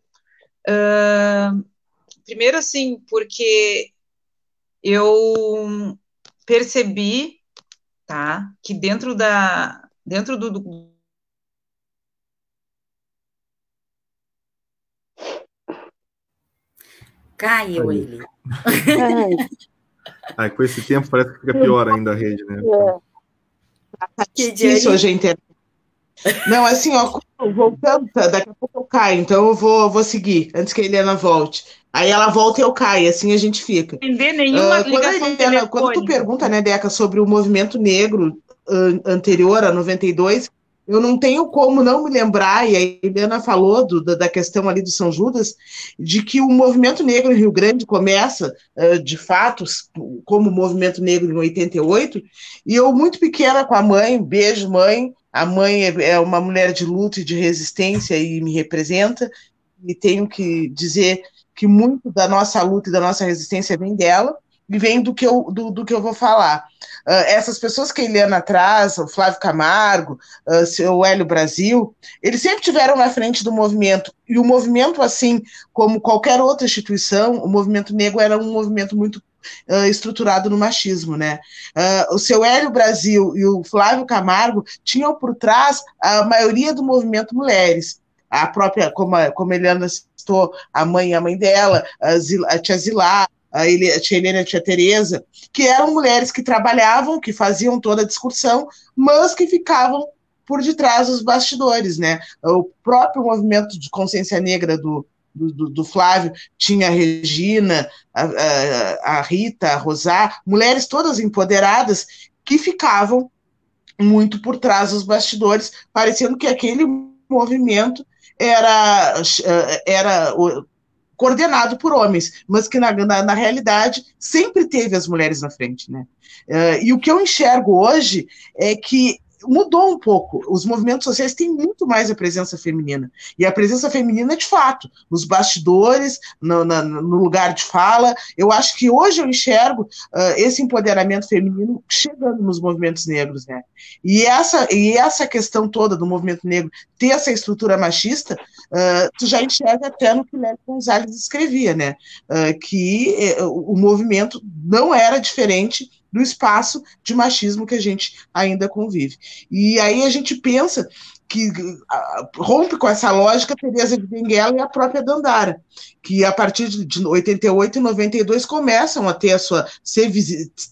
C: Uh, primeiro, assim, porque eu percebi, tá, que dentro da, dentro do, do
A: Caiu ele.
B: Ai, com esse tempo parece que fica pior ainda a rede, né?
D: É. Que Isso, gente. Não, assim, ó, voltando, daqui a pouco eu caio, então eu vou, vou seguir, antes que a Helena volte. Aí ela volta e eu caio, assim a gente fica.
C: Entender nenhuma uh,
D: quando, Helena, quando tu pergunta, né, Deca, sobre o movimento negro uh, anterior a 92, eu não tenho como não me lembrar, e a Helena falou do, da, questão ali do São Judas, de que o movimento negro em Rio Grande começa, de fato, como movimento negro em 88, e eu, muito pequena com a mãe, beijo, mãe, a mãe é, é uma mulher de luta e de resistência e me representa, e tenho que dizer que muito da nossa luta e da nossa resistência vem dela, vem do que eu, do, do que eu vou falar. Uh, essas pessoas que a Eliana traz, o Flávio Camargo, uh, seu Hélio Brasil, eles sempre tiveram na frente do movimento. E o movimento, assim como qualquer outra instituição, o movimento negro era um movimento muito uh, estruturado no machismo, né? Uh, o seu Hélio Brasil e o Flávio Camargo tinham por trás a maioria do movimento mulheres. A própria, como a, como a Eliana citou, a mãe e a mãe dela, a, Zil, a tia Zilá, a, Ele, a tia Helena e a tia Tereza, que eram mulheres que trabalhavam, que faziam toda a discussão, mas que ficavam por detrás dos bastidores, né? O próprio movimento de consciência negra do, do, do, Flávio, tinha a Regina, a, a, a Rita, a Rosar, mulheres todas empoderadas que ficavam muito por trás dos bastidores, parecendo que aquele movimento era, era coordenado por homens, mas que na, na, na, realidade sempre teve as mulheres na frente, né? Uh, e o que eu enxergo hoje é que mudou um pouco. Os movimentos sociais têm muito mais a presença feminina. E a presença feminina, de fato, nos bastidores, no, na, no lugar de fala. Eu acho que hoje eu enxergo uh, esse empoderamento feminino chegando nos movimentos negros. Né? E, essa, e essa questão toda do movimento negro ter essa estrutura machista, uh, tu já enxerga até no que Léo Gonzalez escrevia, né? Uh, que o movimento não era diferente do espaço de machismo que a gente ainda convive. E aí a gente pensa que rompe com essa lógica Teresa de Benguela e a própria Dandara, que a partir de 88 e 92 começam a ter a sua, ser,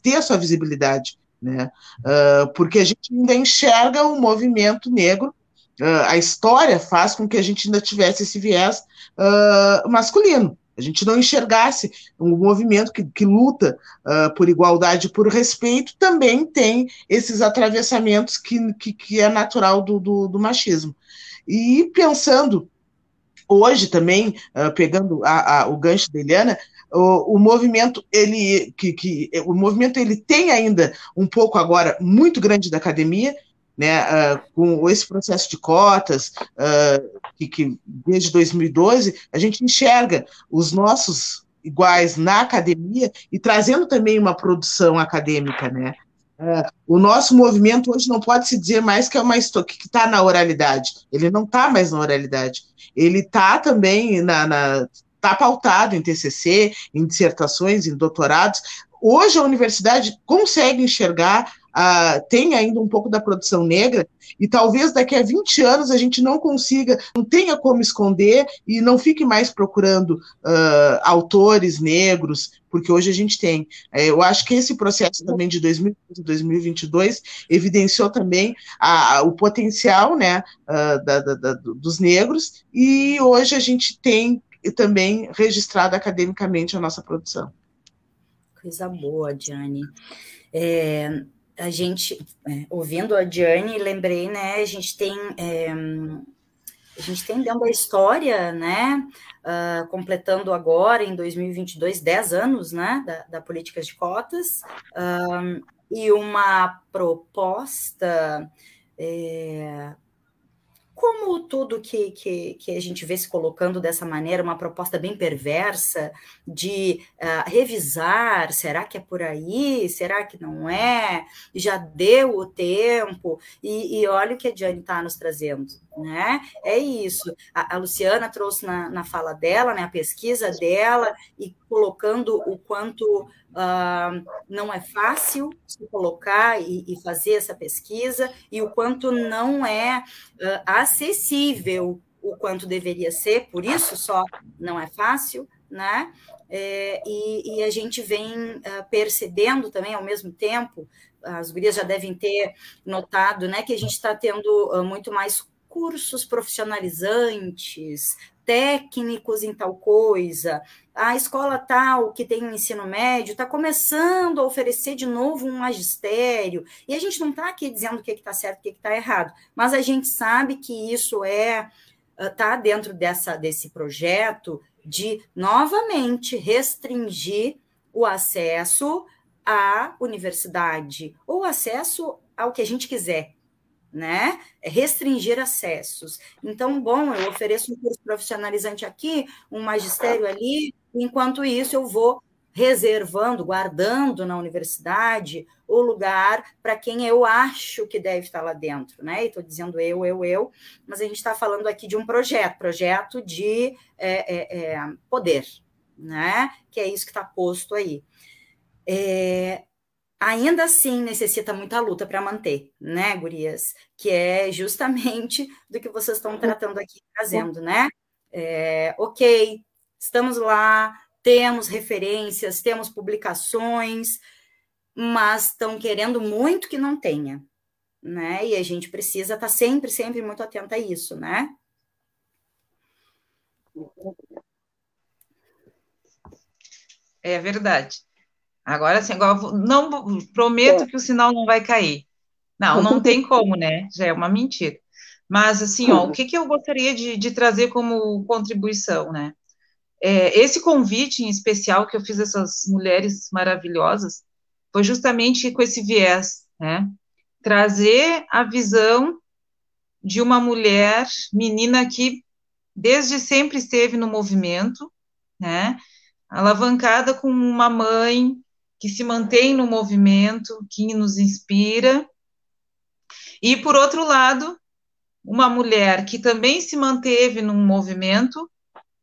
D: ter a sua visibilidade, né? Uh, porque a gente ainda enxerga o movimento negro, uh, a história faz com que a gente ainda tivesse esse viés uh, masculino, a gente não enxergasse um movimento que, que luta uh, por igualdade, por respeito, também tem esses atravessamentos que, que, que é natural do, do, do, machismo. E pensando hoje também, uh, pegando a, a, o gancho da Eliana, o, o, movimento ele que, que o movimento ele tem ainda um pouco agora muito grande da academia né, uh, com esse processo de cotas, uh, que, que, desde 2012, a gente enxerga os nossos iguais na academia e trazendo também uma produção acadêmica, né? Uh, o nosso movimento hoje não pode se dizer mais que é uma que está na oralidade. Ele não está mais na oralidade. Ele está também na, na está pautado em TCC, em dissertações, em doutorados. Hoje a universidade consegue enxergar tem ainda um pouco da produção negra, e talvez daqui a 20 anos a gente não consiga, não tenha como esconder e não fique mais procurando autores negros, porque hoje a gente tem. É, eu acho que esse processo também de 2022 evidenciou também a, a, o potencial né, da, da, dos negros, e hoje a gente tem também registrado academicamente a nossa produção.
A: Coisa boa, Diane. É, a gente, é, ouvindo a Diane, lembrei, né, a gente tem, é, a gente tem dentro da história, né, uh, completando agora, em 2022, 10 anos, né, da, da política de cotas, um, e uma proposta é, como tudo que, que, que, a gente vê se colocando dessa maneira, uma proposta bem perversa de uh, revisar, será que é por aí? Será que não é? Já deu o tempo? E, e olha o que a Diane está nos trazendo, né? É isso. A, a Luciana trouxe na, na fala dela, né, a pesquisa dela, e colocando o quanto uh, não é fácil se colocar e, e, fazer essa pesquisa, e o quanto não é uh, acessível o quanto deveria ser, por isso só não é fácil, né? É, e, e, a gente vem uh, percebendo também ao mesmo tempo, as gurias já devem ter notado, né, que a gente está tendo muito mais cursos profissionalizantes, técnicos em tal coisa, a escola tal que tem um ensino médio está começando a oferecer de novo um magistério, e a gente não está aqui dizendo o que está certo o que está errado, mas a gente sabe que isso é está dentro dessa, desse projeto de novamente restringir o acesso à universidade ou acesso ao que a gente quiser, né? É restringir acessos. Então, bom, eu ofereço um curso profissionalizante aqui, um magistério ali, enquanto isso eu vou reservando, guardando na universidade o lugar para quem eu acho que deve estar lá dentro, né? E estou dizendo eu, eu, eu, mas a gente está falando aqui de um projeto, projeto de é, é, é, poder, né? Que é isso que está posto aí. é, ainda assim necessita muita luta para manter, né, gurias? Que é justamente do que vocês estão tratando aqui, trazendo, né? É, ok, estamos lá, temos referências, temos publicações, mas estão querendo muito que não tenha, né? E a gente precisa estar tá sempre, sempre muito atenta a isso, né?
C: É verdade. Agora, assim, agora, não prometo é. que o sinal não vai cair. Não, não tem como, né? Já é uma mentira. Mas, assim, ó, o que, que eu gostaria de, de trazer como contribuição, né? É, esse convite em especial que eu fiz a essas mulheres maravilhosas foi justamente com esse viés, né? Trazer a visão de uma mulher, menina que desde sempre esteve no movimento, né? Alavancada com uma mãe que se mantém no movimento, que nos inspira. E, por outro lado, uma mulher que também se manteve num movimento,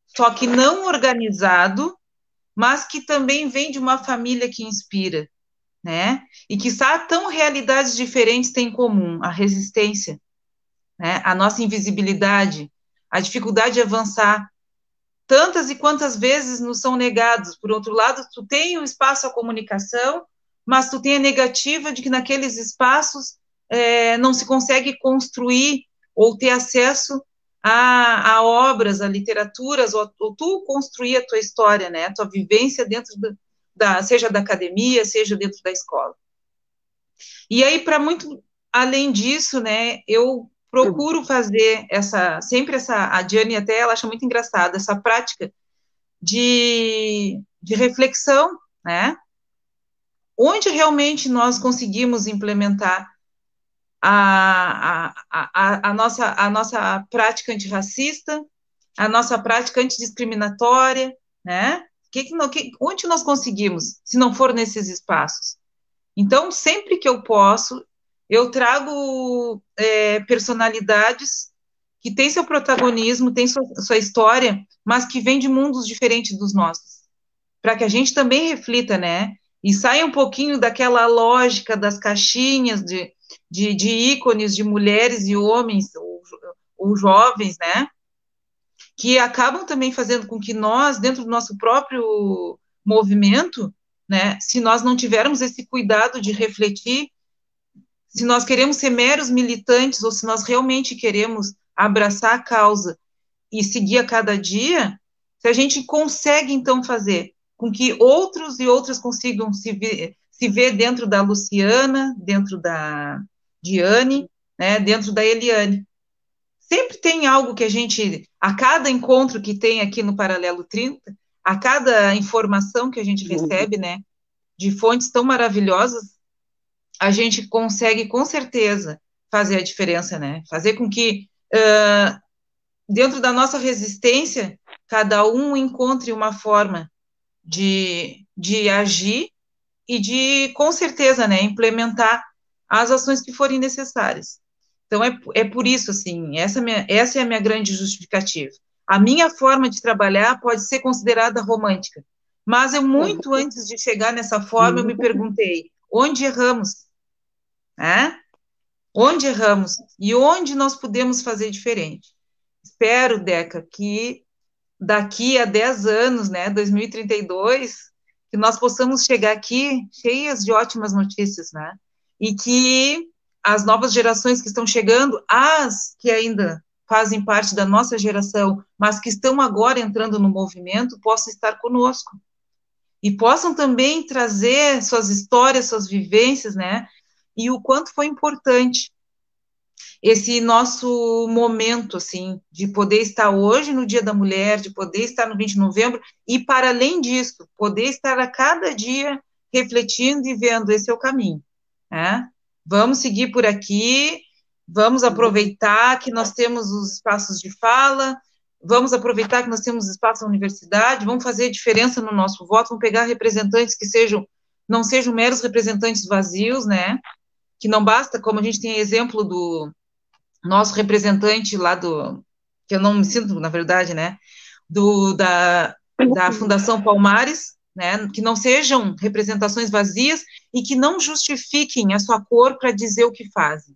C: só que não organizado, mas que também vem de uma família que inspira, né? E que está tão realidades diferentes têm em comum a resistência, né? A nossa invisibilidade, a dificuldade de avançar, tantas e quantas vezes nos são negados. Por outro lado, tu tem o espaço à comunicação, mas tu tem a negativa de que naqueles espaços é, não se consegue construir ou ter acesso a, a obras, a literaturas, ou, ou, tu construir a tua história, né, a tua vivência dentro do, da, seja da academia, seja dentro da escola. E aí, para muito além disso, né, eu procuro fazer essa, sempre essa, a Diane até ela acha muito engraçado, essa prática de, de reflexão, né? Onde realmente nós conseguimos implementar a, a, a, a, nossa, a nossa prática antirracista, a nossa prática antidiscriminatória, né? Que, que, onde nós conseguimos, se não for nesses espaços? Então, sempre que eu posso, eu trago é, personalidades que têm seu protagonismo, têm sua, sua história, mas que vêm de mundos diferentes dos nossos, para que a gente também reflita, né? E saia um pouquinho daquela lógica das caixinhas de, de, de ícones de mulheres e homens, ou, ou jovens, né? Que acabam também fazendo com que nós, dentro do nosso próprio movimento, né, se nós não tivermos esse cuidado de refletir se nós queremos ser meros militantes ou se nós realmente queremos abraçar a causa e seguir a cada dia, se a gente consegue então fazer com que outros e outras consigam se ver, se ver dentro da Luciana, dentro da Diane, né, dentro da Eliane. Sempre tem algo que a gente, a cada encontro que tem aqui no Paralelo 30, a cada informação que a gente uhum. recebe, né, de fontes tão maravilhosas, a gente consegue com certeza fazer a diferença, né? Fazer com que uh, dentro da nossa resistência cada um encontre uma forma de, de agir e de com certeza, né, implementar as ações que forem necessárias. Então é, é por isso assim, essa, é minha, essa é a minha grande justificativa. A minha forma de trabalhar pode ser considerada romântica, mas eu muito uhum. antes de chegar nessa forma eu me perguntei onde erramos, né? Onde erramos e onde nós podemos fazer diferente. Espero, Deca, que daqui a 10 anos, né, 2032, que nós possamos chegar aqui cheias de ótimas notícias, né? E que as novas gerações que estão chegando, as que ainda fazem parte da nossa geração, mas que estão agora entrando no movimento, possam estar conosco. E possam também trazer suas histórias, suas vivências, né? E o quanto foi importante esse nosso momento, assim, de poder estar hoje no Dia da Mulher, de poder estar no 20 de novembro, e para além disso, poder estar a cada dia refletindo e vendo esse é o caminho, né? Vamos seguir por aqui, vamos aproveitar que nós temos os espaços de fala, vamos aproveitar que nós temos espaço na universidade, vamos fazer diferença no nosso voto, vamos pegar representantes que sejam, não sejam meros representantes vazios, né? Que não basta, como a gente tem exemplo do nosso representante lá do, que eu não me sinto, na verdade, né, do, da, da Fundação Palmares, né, que não sejam representações vazias e que não justifiquem a sua cor para dizer o que fazem,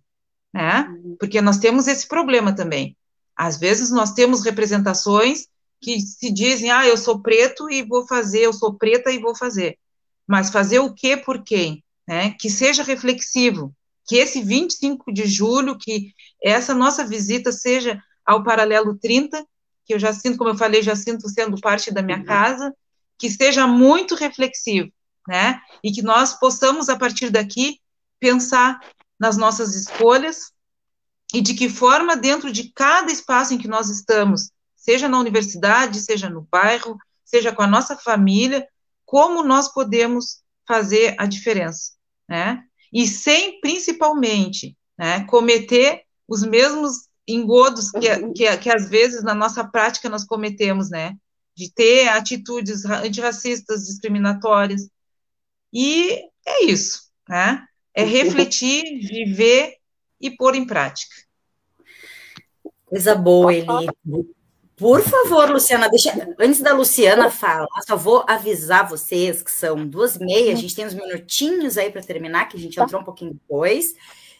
C: né? Uhum. Porque nós temos esse problema também. Às vezes nós temos representações que se dizem, ah, eu sou preto e vou fazer, eu sou preta e vou fazer. Mas fazer o que por quem? Né? Que seja reflexivo, que esse 25 de julho, que essa nossa visita seja ao Paralelo 30, que eu já sinto, como eu falei, já sinto sendo parte da minha uhum. casa, que seja muito reflexivo, né? E que nós possamos, a partir daqui, pensar nas nossas escolhas e de que forma, dentro de cada espaço em que nós estamos, seja na universidade, seja no bairro, seja com a nossa família, como nós podemos fazer a diferença, né? E sem, principalmente, né, cometer os mesmos engodos que, uhum. que, que às vezes na nossa prática nós cometemos, né? De ter atitudes antirracistas, discriminatórias. E é isso, né? É uhum. refletir, viver e pôr em prática.
A: Coisa boa, Eli. Por favor, Luciana, deixa. Antes da Luciana falar, só vou avisar vocês que são duas e meia, a gente tem uns minutinhos aí para terminar, que a gente entrou um pouquinho depois.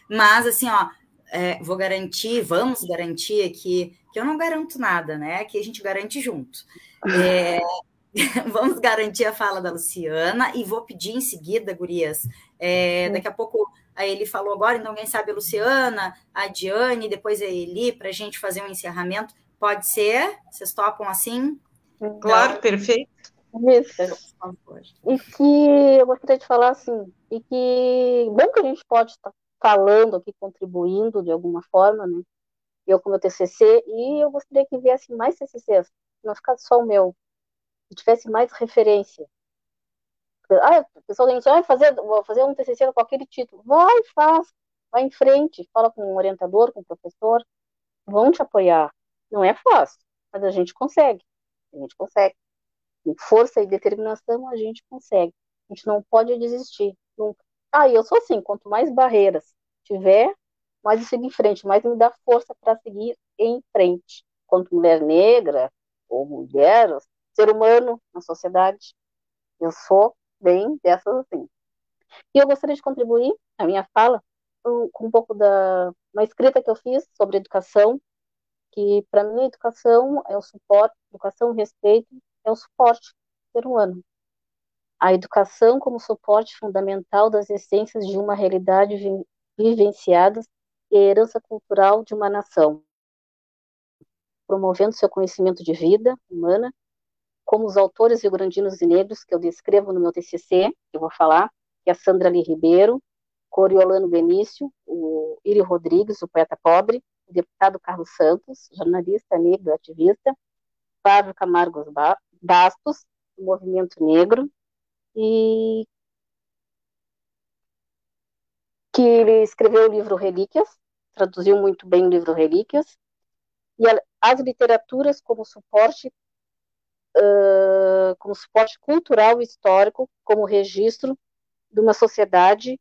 A: Mas assim, ó, é, vou garantir, vamos garantir aqui, que eu não garanto nada, né? Que a gente garante junto. É, vamos garantir a fala da Luciana e vou pedir em seguida, Gurias. É, daqui a pouco a Eli falou agora, então quem sabe a Luciana, a Diane, depois a Eli, para a gente fazer um encerramento. Pode ser? Vocês topam assim?
C: Claro, então, perfeito.
E: Isso. E que eu gostaria de falar assim, e que bom que a gente pode estar falando aqui, contribuindo de alguma forma, né? Eu com meu TCC, e eu gostaria que viesse mais TCCs, não ficasse só o meu, que tivesse mais referência. Ah, o pessoal diz, ah, fazer, vou fazer um TCC com aquele título. Vai, faz, vai em frente, fala com um orientador, com um professor, vão te apoiar. Não é fácil, mas a gente consegue. A gente consegue. Com força e determinação, a gente consegue. A gente não pode desistir, nunca. Ah, eu sou assim, quanto mais barreiras tiver, mais eu sigo em frente, mais me dá força para seguir em frente. Quanto mulher negra, ou mulher, ser humano na sociedade, eu sou bem dessas assim. E eu gostaria de contribuir a minha fala com um pouco da uma escrita que eu fiz sobre educação que para mim a educação é o suporte, educação respeito é o suporte do ser humano. A educação como suporte fundamental das essências de uma realidade vi vivenciadas e a herança cultural de uma nação, promovendo seu conhecimento de vida humana, como os autores rio-grandinos e negros que eu descrevo no meu TCC, que eu vou falar, que é a Sandra Lee Ribeiro, Coriolano Benício, o Iri Rodrigues, o poeta pobre, deputado Carlos Santos, jornalista negro ativista, Flávio Camargo Bastos, do Movimento Negro, e que ele escreveu o livro Relíquias, traduziu muito bem o livro Relíquias, e as literaturas como suporte uh, como suporte cultural e histórico, como registro de uma sociedade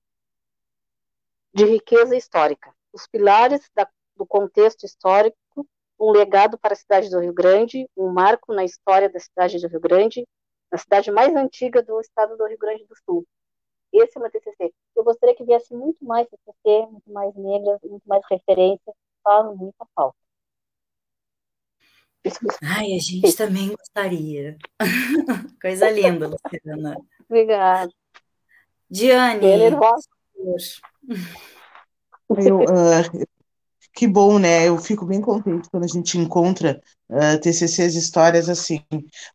E: de riqueza histórica. Os pilares da do contexto histórico, um legado para a cidade do Rio Grande, um marco na história da cidade do Rio Grande, na cidade mais antiga do estado do Rio Grande do Sul. Esse é o meu TCC. Eu gostaria que viesse muito mais TCC, muito mais negras, muito mais referências, faz muita falta.
A: Ai, a gente também gostaria. Coisa linda, Luciana.
E: Obrigada.
A: Diane.
F: Eu, uh, que bom, né? Eu fico bem contente quando a gente encontra uh, TCCs histórias assim.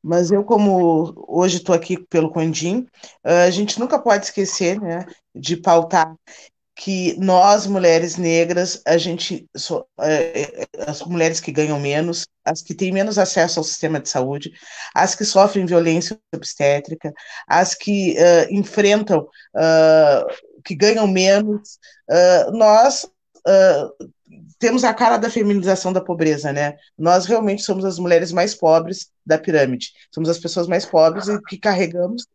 F: Mas eu, como hoje estou aqui pelo Condim, uh, a gente nunca pode esquecer, né, de pautar que nós, mulheres negras, a gente, so, uh, as mulheres que ganham menos, as que têm menos acesso ao sistema de saúde, as que sofrem violência obstétrica, as que uh, enfrentam, uh, que ganham menos, nós temos a cara da feminização da pobreza, né? Nós realmente somos as mulheres mais pobres da pirâmide. Somos as pessoas mais pobres e que carregamos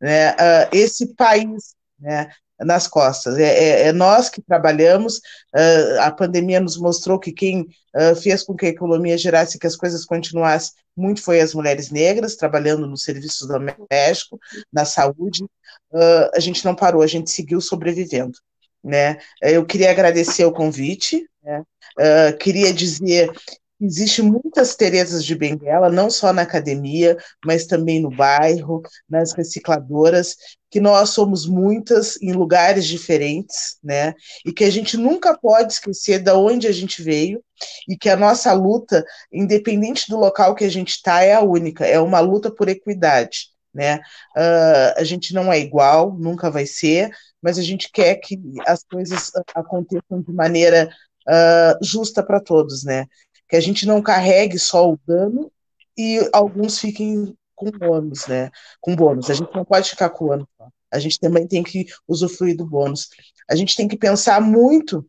F: né, uh, esse país, né?
D: nas costas. É, é, é nós que trabalhamos. Uh, a pandemia nos mostrou que quem uh, fez com que a economia gerasse, que as coisas continuassem, muito foi as mulheres negras trabalhando nos serviços domésticos, na saúde. A gente não parou, a gente seguiu sobrevivendo. Né? Eu queria agradecer o convite. Né? queria dizer Existem muitas Terezas de Benguela, não só na academia, mas também no bairro, nas recicladoras, que nós somos muitas em lugares diferentes, né? E que a gente nunca pode esquecer de onde a gente veio e que a nossa luta, independente do local que a gente está, é a única, é uma luta por equidade, né? Uh, a gente não é igual, nunca vai ser, mas a gente quer que as coisas aconteçam de maneira uh, justa para todos, né? que a gente não carregue só o dano e alguns fiquem com bônus, né? Com bônus. A gente não pode ficar com o ano. A gente também tem que usufruir do bônus. A gente tem que pensar muito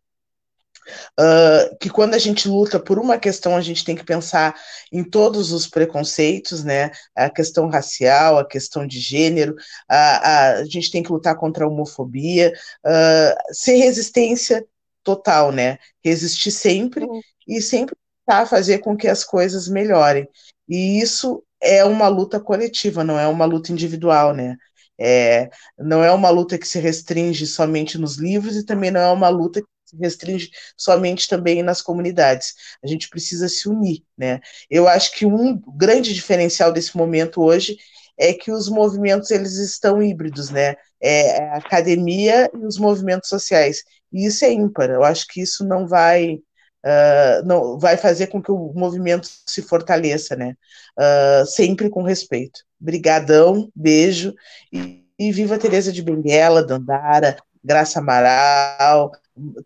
D: Uh, que quando a gente luta por uma questão, a gente tem que pensar em todos os preconceitos, né? A questão racial, a questão de gênero, a, a, a gente tem que lutar contra a homofobia, uh, ser resistência total, né? Resistir sempre uhum. e sempre tentar fazer com que as coisas melhorem. E isso é uma luta coletiva, não é uma luta individual, né? É, não é uma luta que se restringe somente nos livros e também não é uma luta que se restringe somente também nas comunidades. A gente precisa se unir, né? Eu acho que um grande diferencial desse momento hoje é que os movimentos eles estão híbridos, né? É a academia e os movimentos sociais. E isso é ímpar. Eu acho que isso não vai uh, não, vai fazer com que o movimento se fortaleça, né? Uh, sempre com respeito. Brigadão, beijo e, e viva Teresa de Benguela, Dandara, Graça Amaral,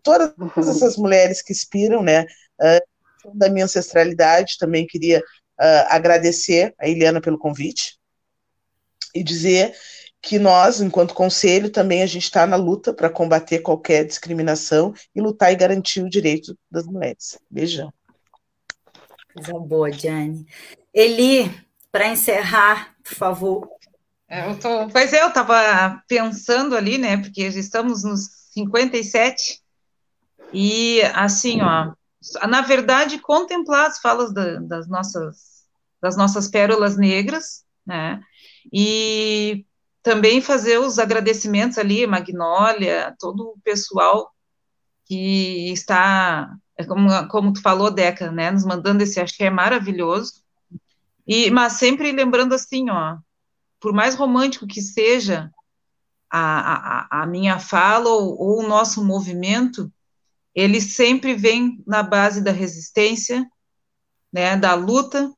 D: todas essas mulheres que inspiram, né? Uh, da minha ancestralidade, também queria agradecer a Eliana pelo convite e dizer que nós, enquanto conselho, também a gente está na luta para combater qualquer discriminação e lutar e garantir o direito das mulheres. Beijão.
A: Coisa boa, Jane. Eli, para encerrar, por favor.
C: É, eu tô, pois é, eu estava pensando ali, né, porque já estamos nos 57, e assim, ó, na verdade, contemplar as falas da, das, nossas, das nossas pérolas negras, né, e também fazer os agradecimentos ali, Magnólia, todo o pessoal que está, é como, como tu falou, Deca, né, nos mandando esse axé maravilhoso, e, mas sempre lembrando assim, ó, por mais romântico que seja a, a, a minha fala ou, ou o nosso movimento, ele sempre vem na base da resistência, né, da luta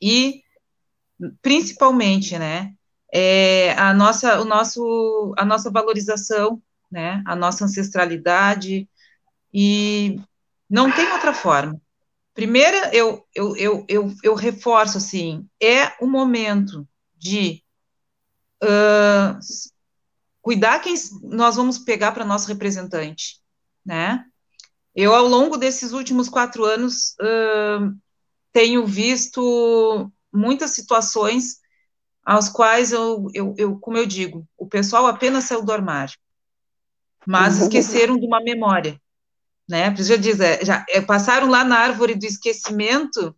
C: e principalmente, né, é, a nossa, o nosso, a nossa valorização, né, a nossa ancestralidade, e não tem outra forma. Primeiro, eu, eu, eu, eu, eu reforço, assim, é o momento de uh, cuidar quem nós vamos pegar para nosso representante, né? Eu, ao longo desses últimos quatro anos, uh, tenho visto muitas situações aos quais eu, eu, eu, como eu digo, o pessoal apenas saiu do armário, mas uhum. esqueceram de uma memória, né? Já diz, é, já é, passaram lá na árvore do esquecimento,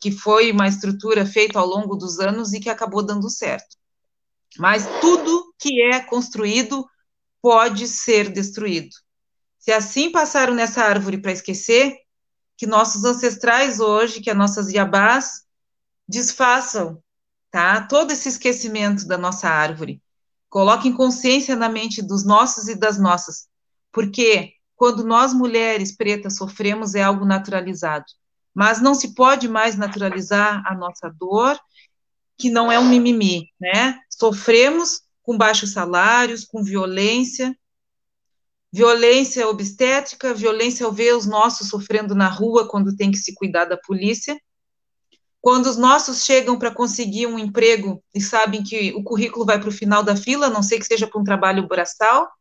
C: que foi uma estrutura feita ao longo dos anos e que acabou dando certo. Mas tudo que é construído pode ser destruído. Se assim passaram nessa árvore para esquecer, que nossos ancestrais hoje, que as nossas iabás, desfaçam tá? Todo esse esquecimento da nossa árvore. Coloquem consciência na mente dos nossos e das nossas, porque quando nós mulheres pretas sofremos é algo naturalizado, mas não se pode mais naturalizar a nossa dor, que não é um mimimi, né? Sofremos com baixos salários, com violência, violência obstétrica, violência ao ver os nossos sofrendo na rua quando tem que se cuidar da polícia, quando os nossos chegam para conseguir um emprego e sabem que o currículo vai para o final da fila, a não sei que seja para um trabalho braçal,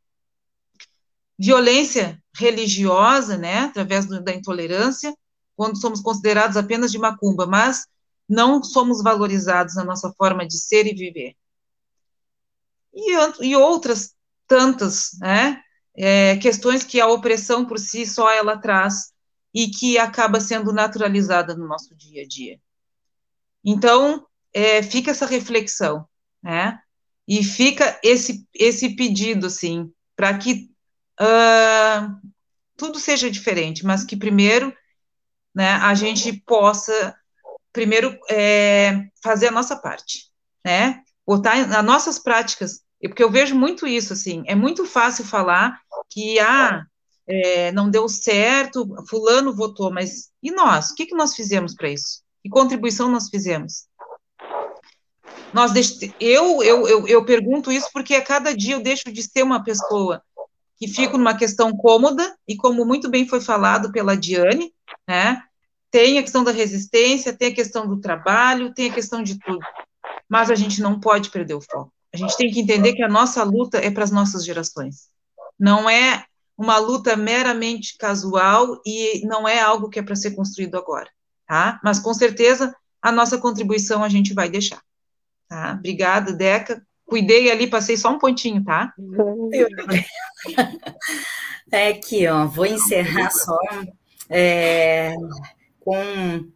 C: violência religiosa, né, através do, da intolerância, quando somos considerados apenas de macumba, mas não somos valorizados na nossa forma de ser e viver. E, e outras tantas, né? É, questões que a opressão por si só ela traz e que acaba sendo naturalizada no nosso dia a dia. Então, é, fica essa reflexão, né? E fica esse, esse pedido, assim, para que uh, tudo seja diferente, mas que primeiro né, a gente possa, primeiro, é, fazer a nossa parte, né? Botar nas nossas práticas, porque eu vejo muito isso, assim, é muito fácil falar que, ah, é, não deu certo, fulano votou, mas e nós? O que, que nós fizemos para isso? Que contribuição nós fizemos? Nós eu, eu, eu, eu pergunto isso porque a cada dia eu deixo de ser uma pessoa que fico numa questão cômoda, e como muito bem foi falado pela Diane, né, tem a questão da resistência, tem a questão do trabalho, tem a questão de tudo. Mas a gente não pode perder o foco. A gente tem que entender que a nossa luta é para as nossas gerações. Não é uma luta meramente casual e não é algo que é para ser construído agora, tá? Mas com certeza a nossa contribuição a gente vai deixar. Tá? Obrigada, Deca. Cuidei ali, passei só um pontinho, tá?
A: É aqui, ó. Vou encerrar só é, com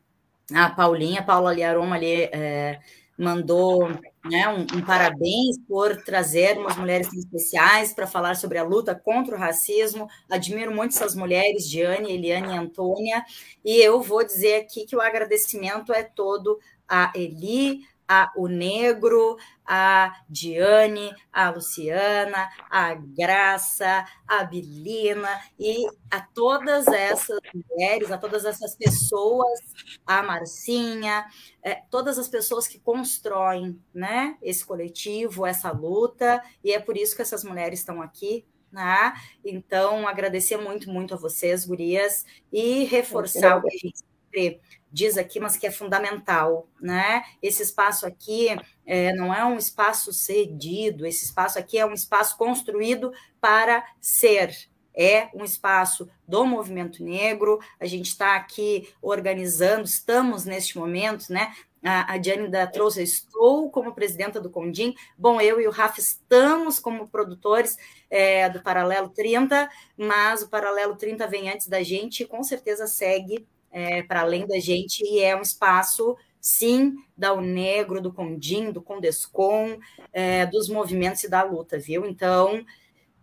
A: a Paulinha, Paula Liaroma ali é, mandou né, um, um, parabéns por trazermos mulheres especiais para falar sobre a luta contra o racismo. Admiro muito essas mulheres, Diane, Eliane e Antônia, e eu vou dizer aqui que o agradecimento é todo a Eli, a O Negro, a Diane, a Luciana, a Graça, a Bilina e a todas essas mulheres, a todas essas pessoas, a Marcinha, é, todas as pessoas que constroem né, esse coletivo, essa luta, e é por isso que essas mulheres estão aqui. Né? Então, agradecer muito, muito a vocês, gurias, e reforçar o que a gente sempre diz aqui, mas que é fundamental, né? Esse espaço aqui é, não é um espaço cedido, esse espaço aqui é um espaço construído para ser. É um espaço do movimento negro, a gente está aqui organizando, estamos neste momento, né? A, a Diane da trouxe, estou como presidenta do Condim. Bom, eu e o Rafa estamos como produtores é, do Paralelo 30, mas o Paralelo 30 vem antes da gente e com certeza segue é, para além da gente, e é um espaço, sim, da Unegro, do Condim, do Condescom, é, dos movimentos e da luta, viu? Então,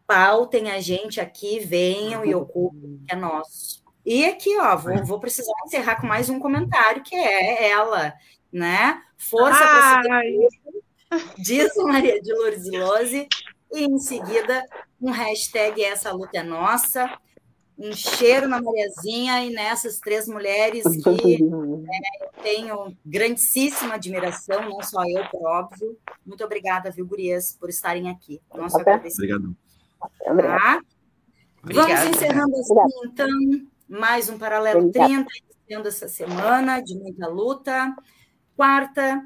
A: pautem a gente aqui, venham e ocupem, é nosso. E aqui, ó, vou, vou precisar encerrar com mais um comentário, que é ela, né? Força para diz Maria de Lourdes Lose, e em seguida um hashtag Essa Luta é Nossa, um cheiro na Mariazinha e nessas três mulheres que é, eu tenho grandíssima admiração, não só eu, por óbvio. Muito obrigada, viu, Gurias, por estarem aqui. Nosso
B: Obrigado.
A: Tá? Vamos encerrando assim, então, mais um Paralelo 30, iniciando essa semana de muita luta. Quarta,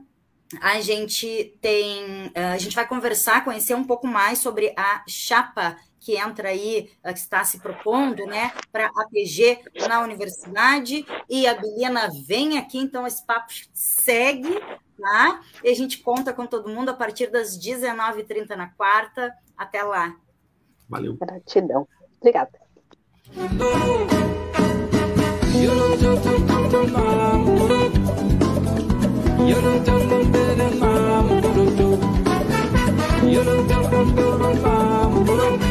A: a gente tem, a gente vai conversar, conhecer um pouco mais sobre a chapa que entra aí, que está se propondo, né, para APG na universidade, e a Bilina vem aqui, então esse papo segue, tá? E a gente conta com todo mundo a partir das 19h30 na quarta. Até lá.
B: Valeu.
E: Gratidão. Obrigada. You